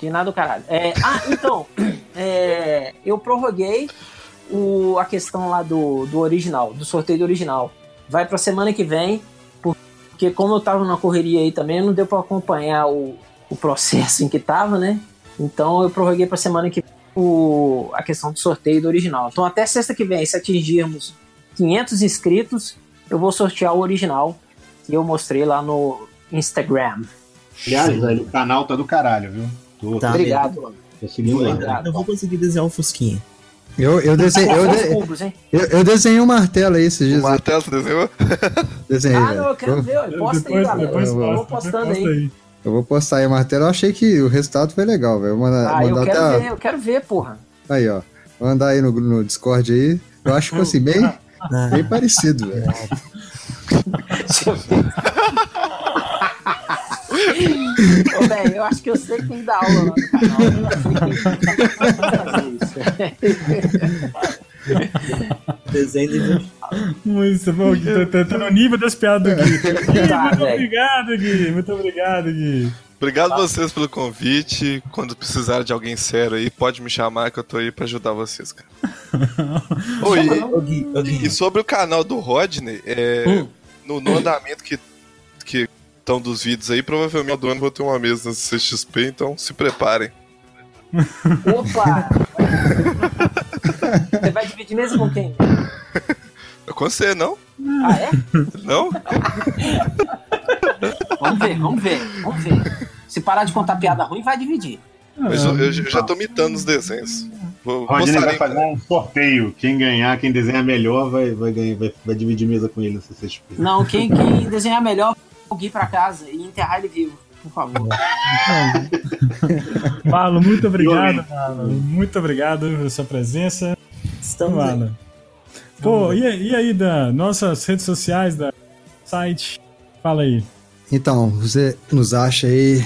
De nada do caralho. É, ah, então, [clears throat] é, eu prorroguei o, a questão lá do, do original, do sorteio do original. Vai pra semana que vem, porque como eu tava na correria aí também, não deu pra acompanhar o, o processo em que tava, né? Então eu prorroguei pra semana que vem o, a questão do sorteio do original. Então até sexta que vem, se atingirmos 500 inscritos, eu vou sortear o original que eu mostrei lá no Instagram. Aliás, velho, o canal tá do caralho, viu? Tô, Tá. Obrigado, mano. tô seguindo Eu lá. vou conseguir desenhar o Fusquinha. Eu, eu, desenhei, eu, de- eu, eu desenhei um martelo aí esses O dias. martelo, você desenhou? [laughs] Desenhei, Ah, não, eu quero eu, ver. Posta aí, depois, galera. depois eu vou posta, postando aí. posta eu vou postar aí o martelo. Eu achei que o resultado foi legal, velho. Vou mandar, Ah, eu quero até. ver, eu quero ver, porra. Aí, ó. Vou mandar aí no, no Discord aí. Eu acho que ficou assim, bem, Ah, bem parecido, velho. Deixa eu ver. Velho, eu acho que eu sei que tem que dar aula lá no canal. Eu sei que tem que fazer isso. Desenho de Muito bom, Gui. Tá, tá, tá no nível das piadas do Gui. Gui, Tá, muito velho. obrigado, Gui. Muito obrigado, Gui. Obrigado vocês pelo convite. Quando precisar de alguém sério aí, pode me chamar que eu tô aí pra ajudar vocês, cara. [laughs] Oi, Gui. e sobre o canal do Rodney, é, Hum. no, no andamento que que estão dos vídeos aí, provavelmente do ano vou ter uma mesa na CXP, então se preparem. Opa! [laughs] Você vai dividir mesmo com quem? [laughs] Com você, não? Ah, é? Não? Vamos ver, vamos ver, vamos ver. Se parar de contar piada ruim, vai dividir. Mas eu, eu já tô mitando os desenhos. Vou, Rodney vai fazer um sorteio. Quem ganhar, quem desenhar melhor, vai, vai, ganhar, vai, vai dividir mesa com ele no CCXP. Não, quem, quem desenhar melhor, o Gui pra casa e enterrar ele vivo, por favor. [laughs] Marlon, muito obrigado, Marlon. Muito obrigado pela sua presença. Estamos aí. Pô, e, e aí, Dan? Nossas redes sociais, da site? Fala aí. Então, você nos acha aí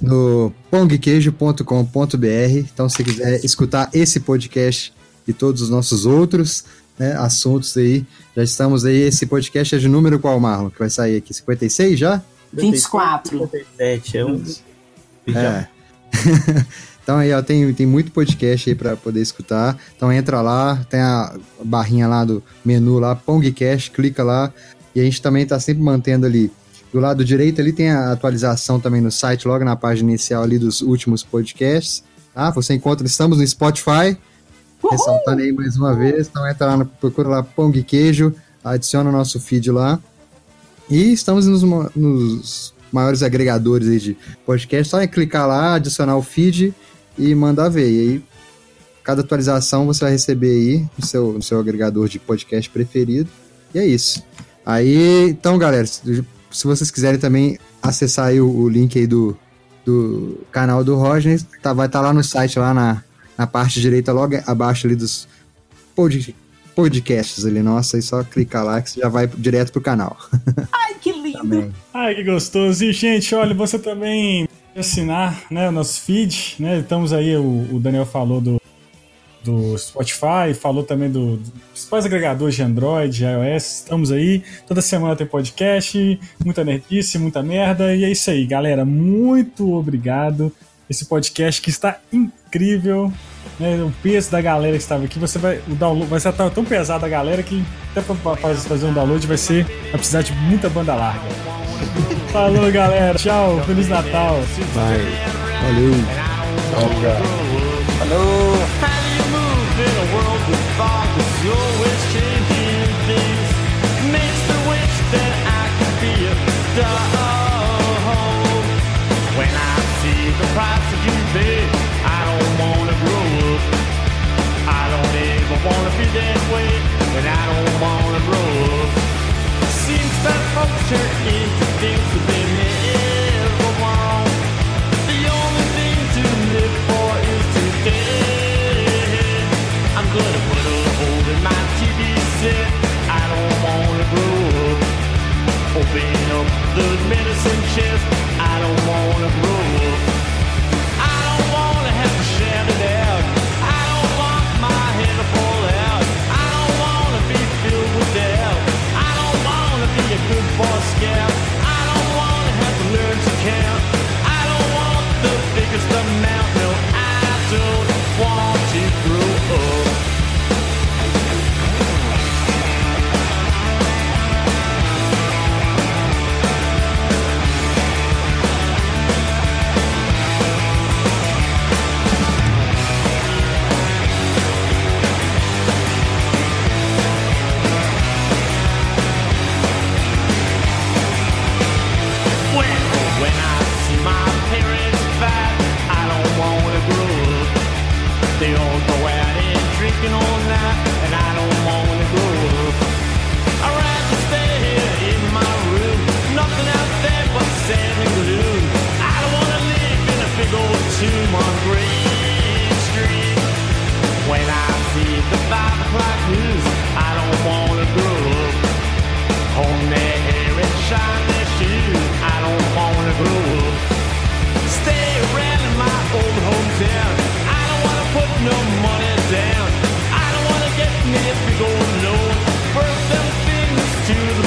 no pongqueijo.com.br. Então, se quiser escutar esse podcast e todos os nossos outros né, assuntos aí, já estamos aí. Esse podcast é de número qual, Marlon? Que vai sair aqui? 56 já? 24. 57 é um. É. [laughs] então aí, ó, tem, tem muito podcast aí pra poder escutar. Então entra lá, tem a barrinha lá do menu lá, Pongcast, clica lá. E a gente também tá sempre mantendo ali. Do lado direito ali tem a atualização também no site, logo na página inicial ali dos últimos podcasts. Tá? Você encontra, estamos no Spotify, ressaltando aí mais uma vez. Então entra lá, procura lá Pong Queijo, adiciona o nosso feed lá. E estamos nos, nos maiores agregadores aí de podcast. Só é clicar lá, adicionar o feed e mandar ver. E aí, cada atualização você vai receber aí no seu, no seu agregador de podcast preferido. E é isso. Aí, então, galera, se, vocês quiserem também acessar aí o, o link aí do, do canal do Roger, tá, vai estar lá no site, lá na, na parte direita, logo abaixo ali dos pod, podcasts ali. Nossa, aí só clicar lá que você já vai direto pro canal. [laughs] Ai, que lindo! Também. Ai, que gostoso. E, gente, olha, você também assinar né, o nosso feed, né? Estamos aí, o, o Daniel falou do, do Spotify, falou também do, dos principais agregadores de Android, iOS. Estamos aí. Toda semana tem podcast, muita nerdice, muita merda. E é isso aí, galera. Muito obrigado. Esse podcast que está incrível. Né, o peso da galera que estava aqui, você vai. O download vai ser tão pesado a galera que até pra pra fazer um download vai ser. Vai precisar de muita banda larga. [laughs] Falou, galera. Tchau. Feliz Natal. Vai. Valeu! When don't wanna be that way, and I don't wanna grow up. Seems that folks turn into things that they never They all go out and drinking all night, and I don't wanna up. I'd rather stay here in my room, nothing out there but sand and gloom. I don't wanna live in a big old tomb on Green Street. When I see the five o'clock news, I don't wanna up. Comb their hair and shine their shoes. I don't wanna grow up. stay around in my old hometown money down. I don't wanna get me go alone. First them things to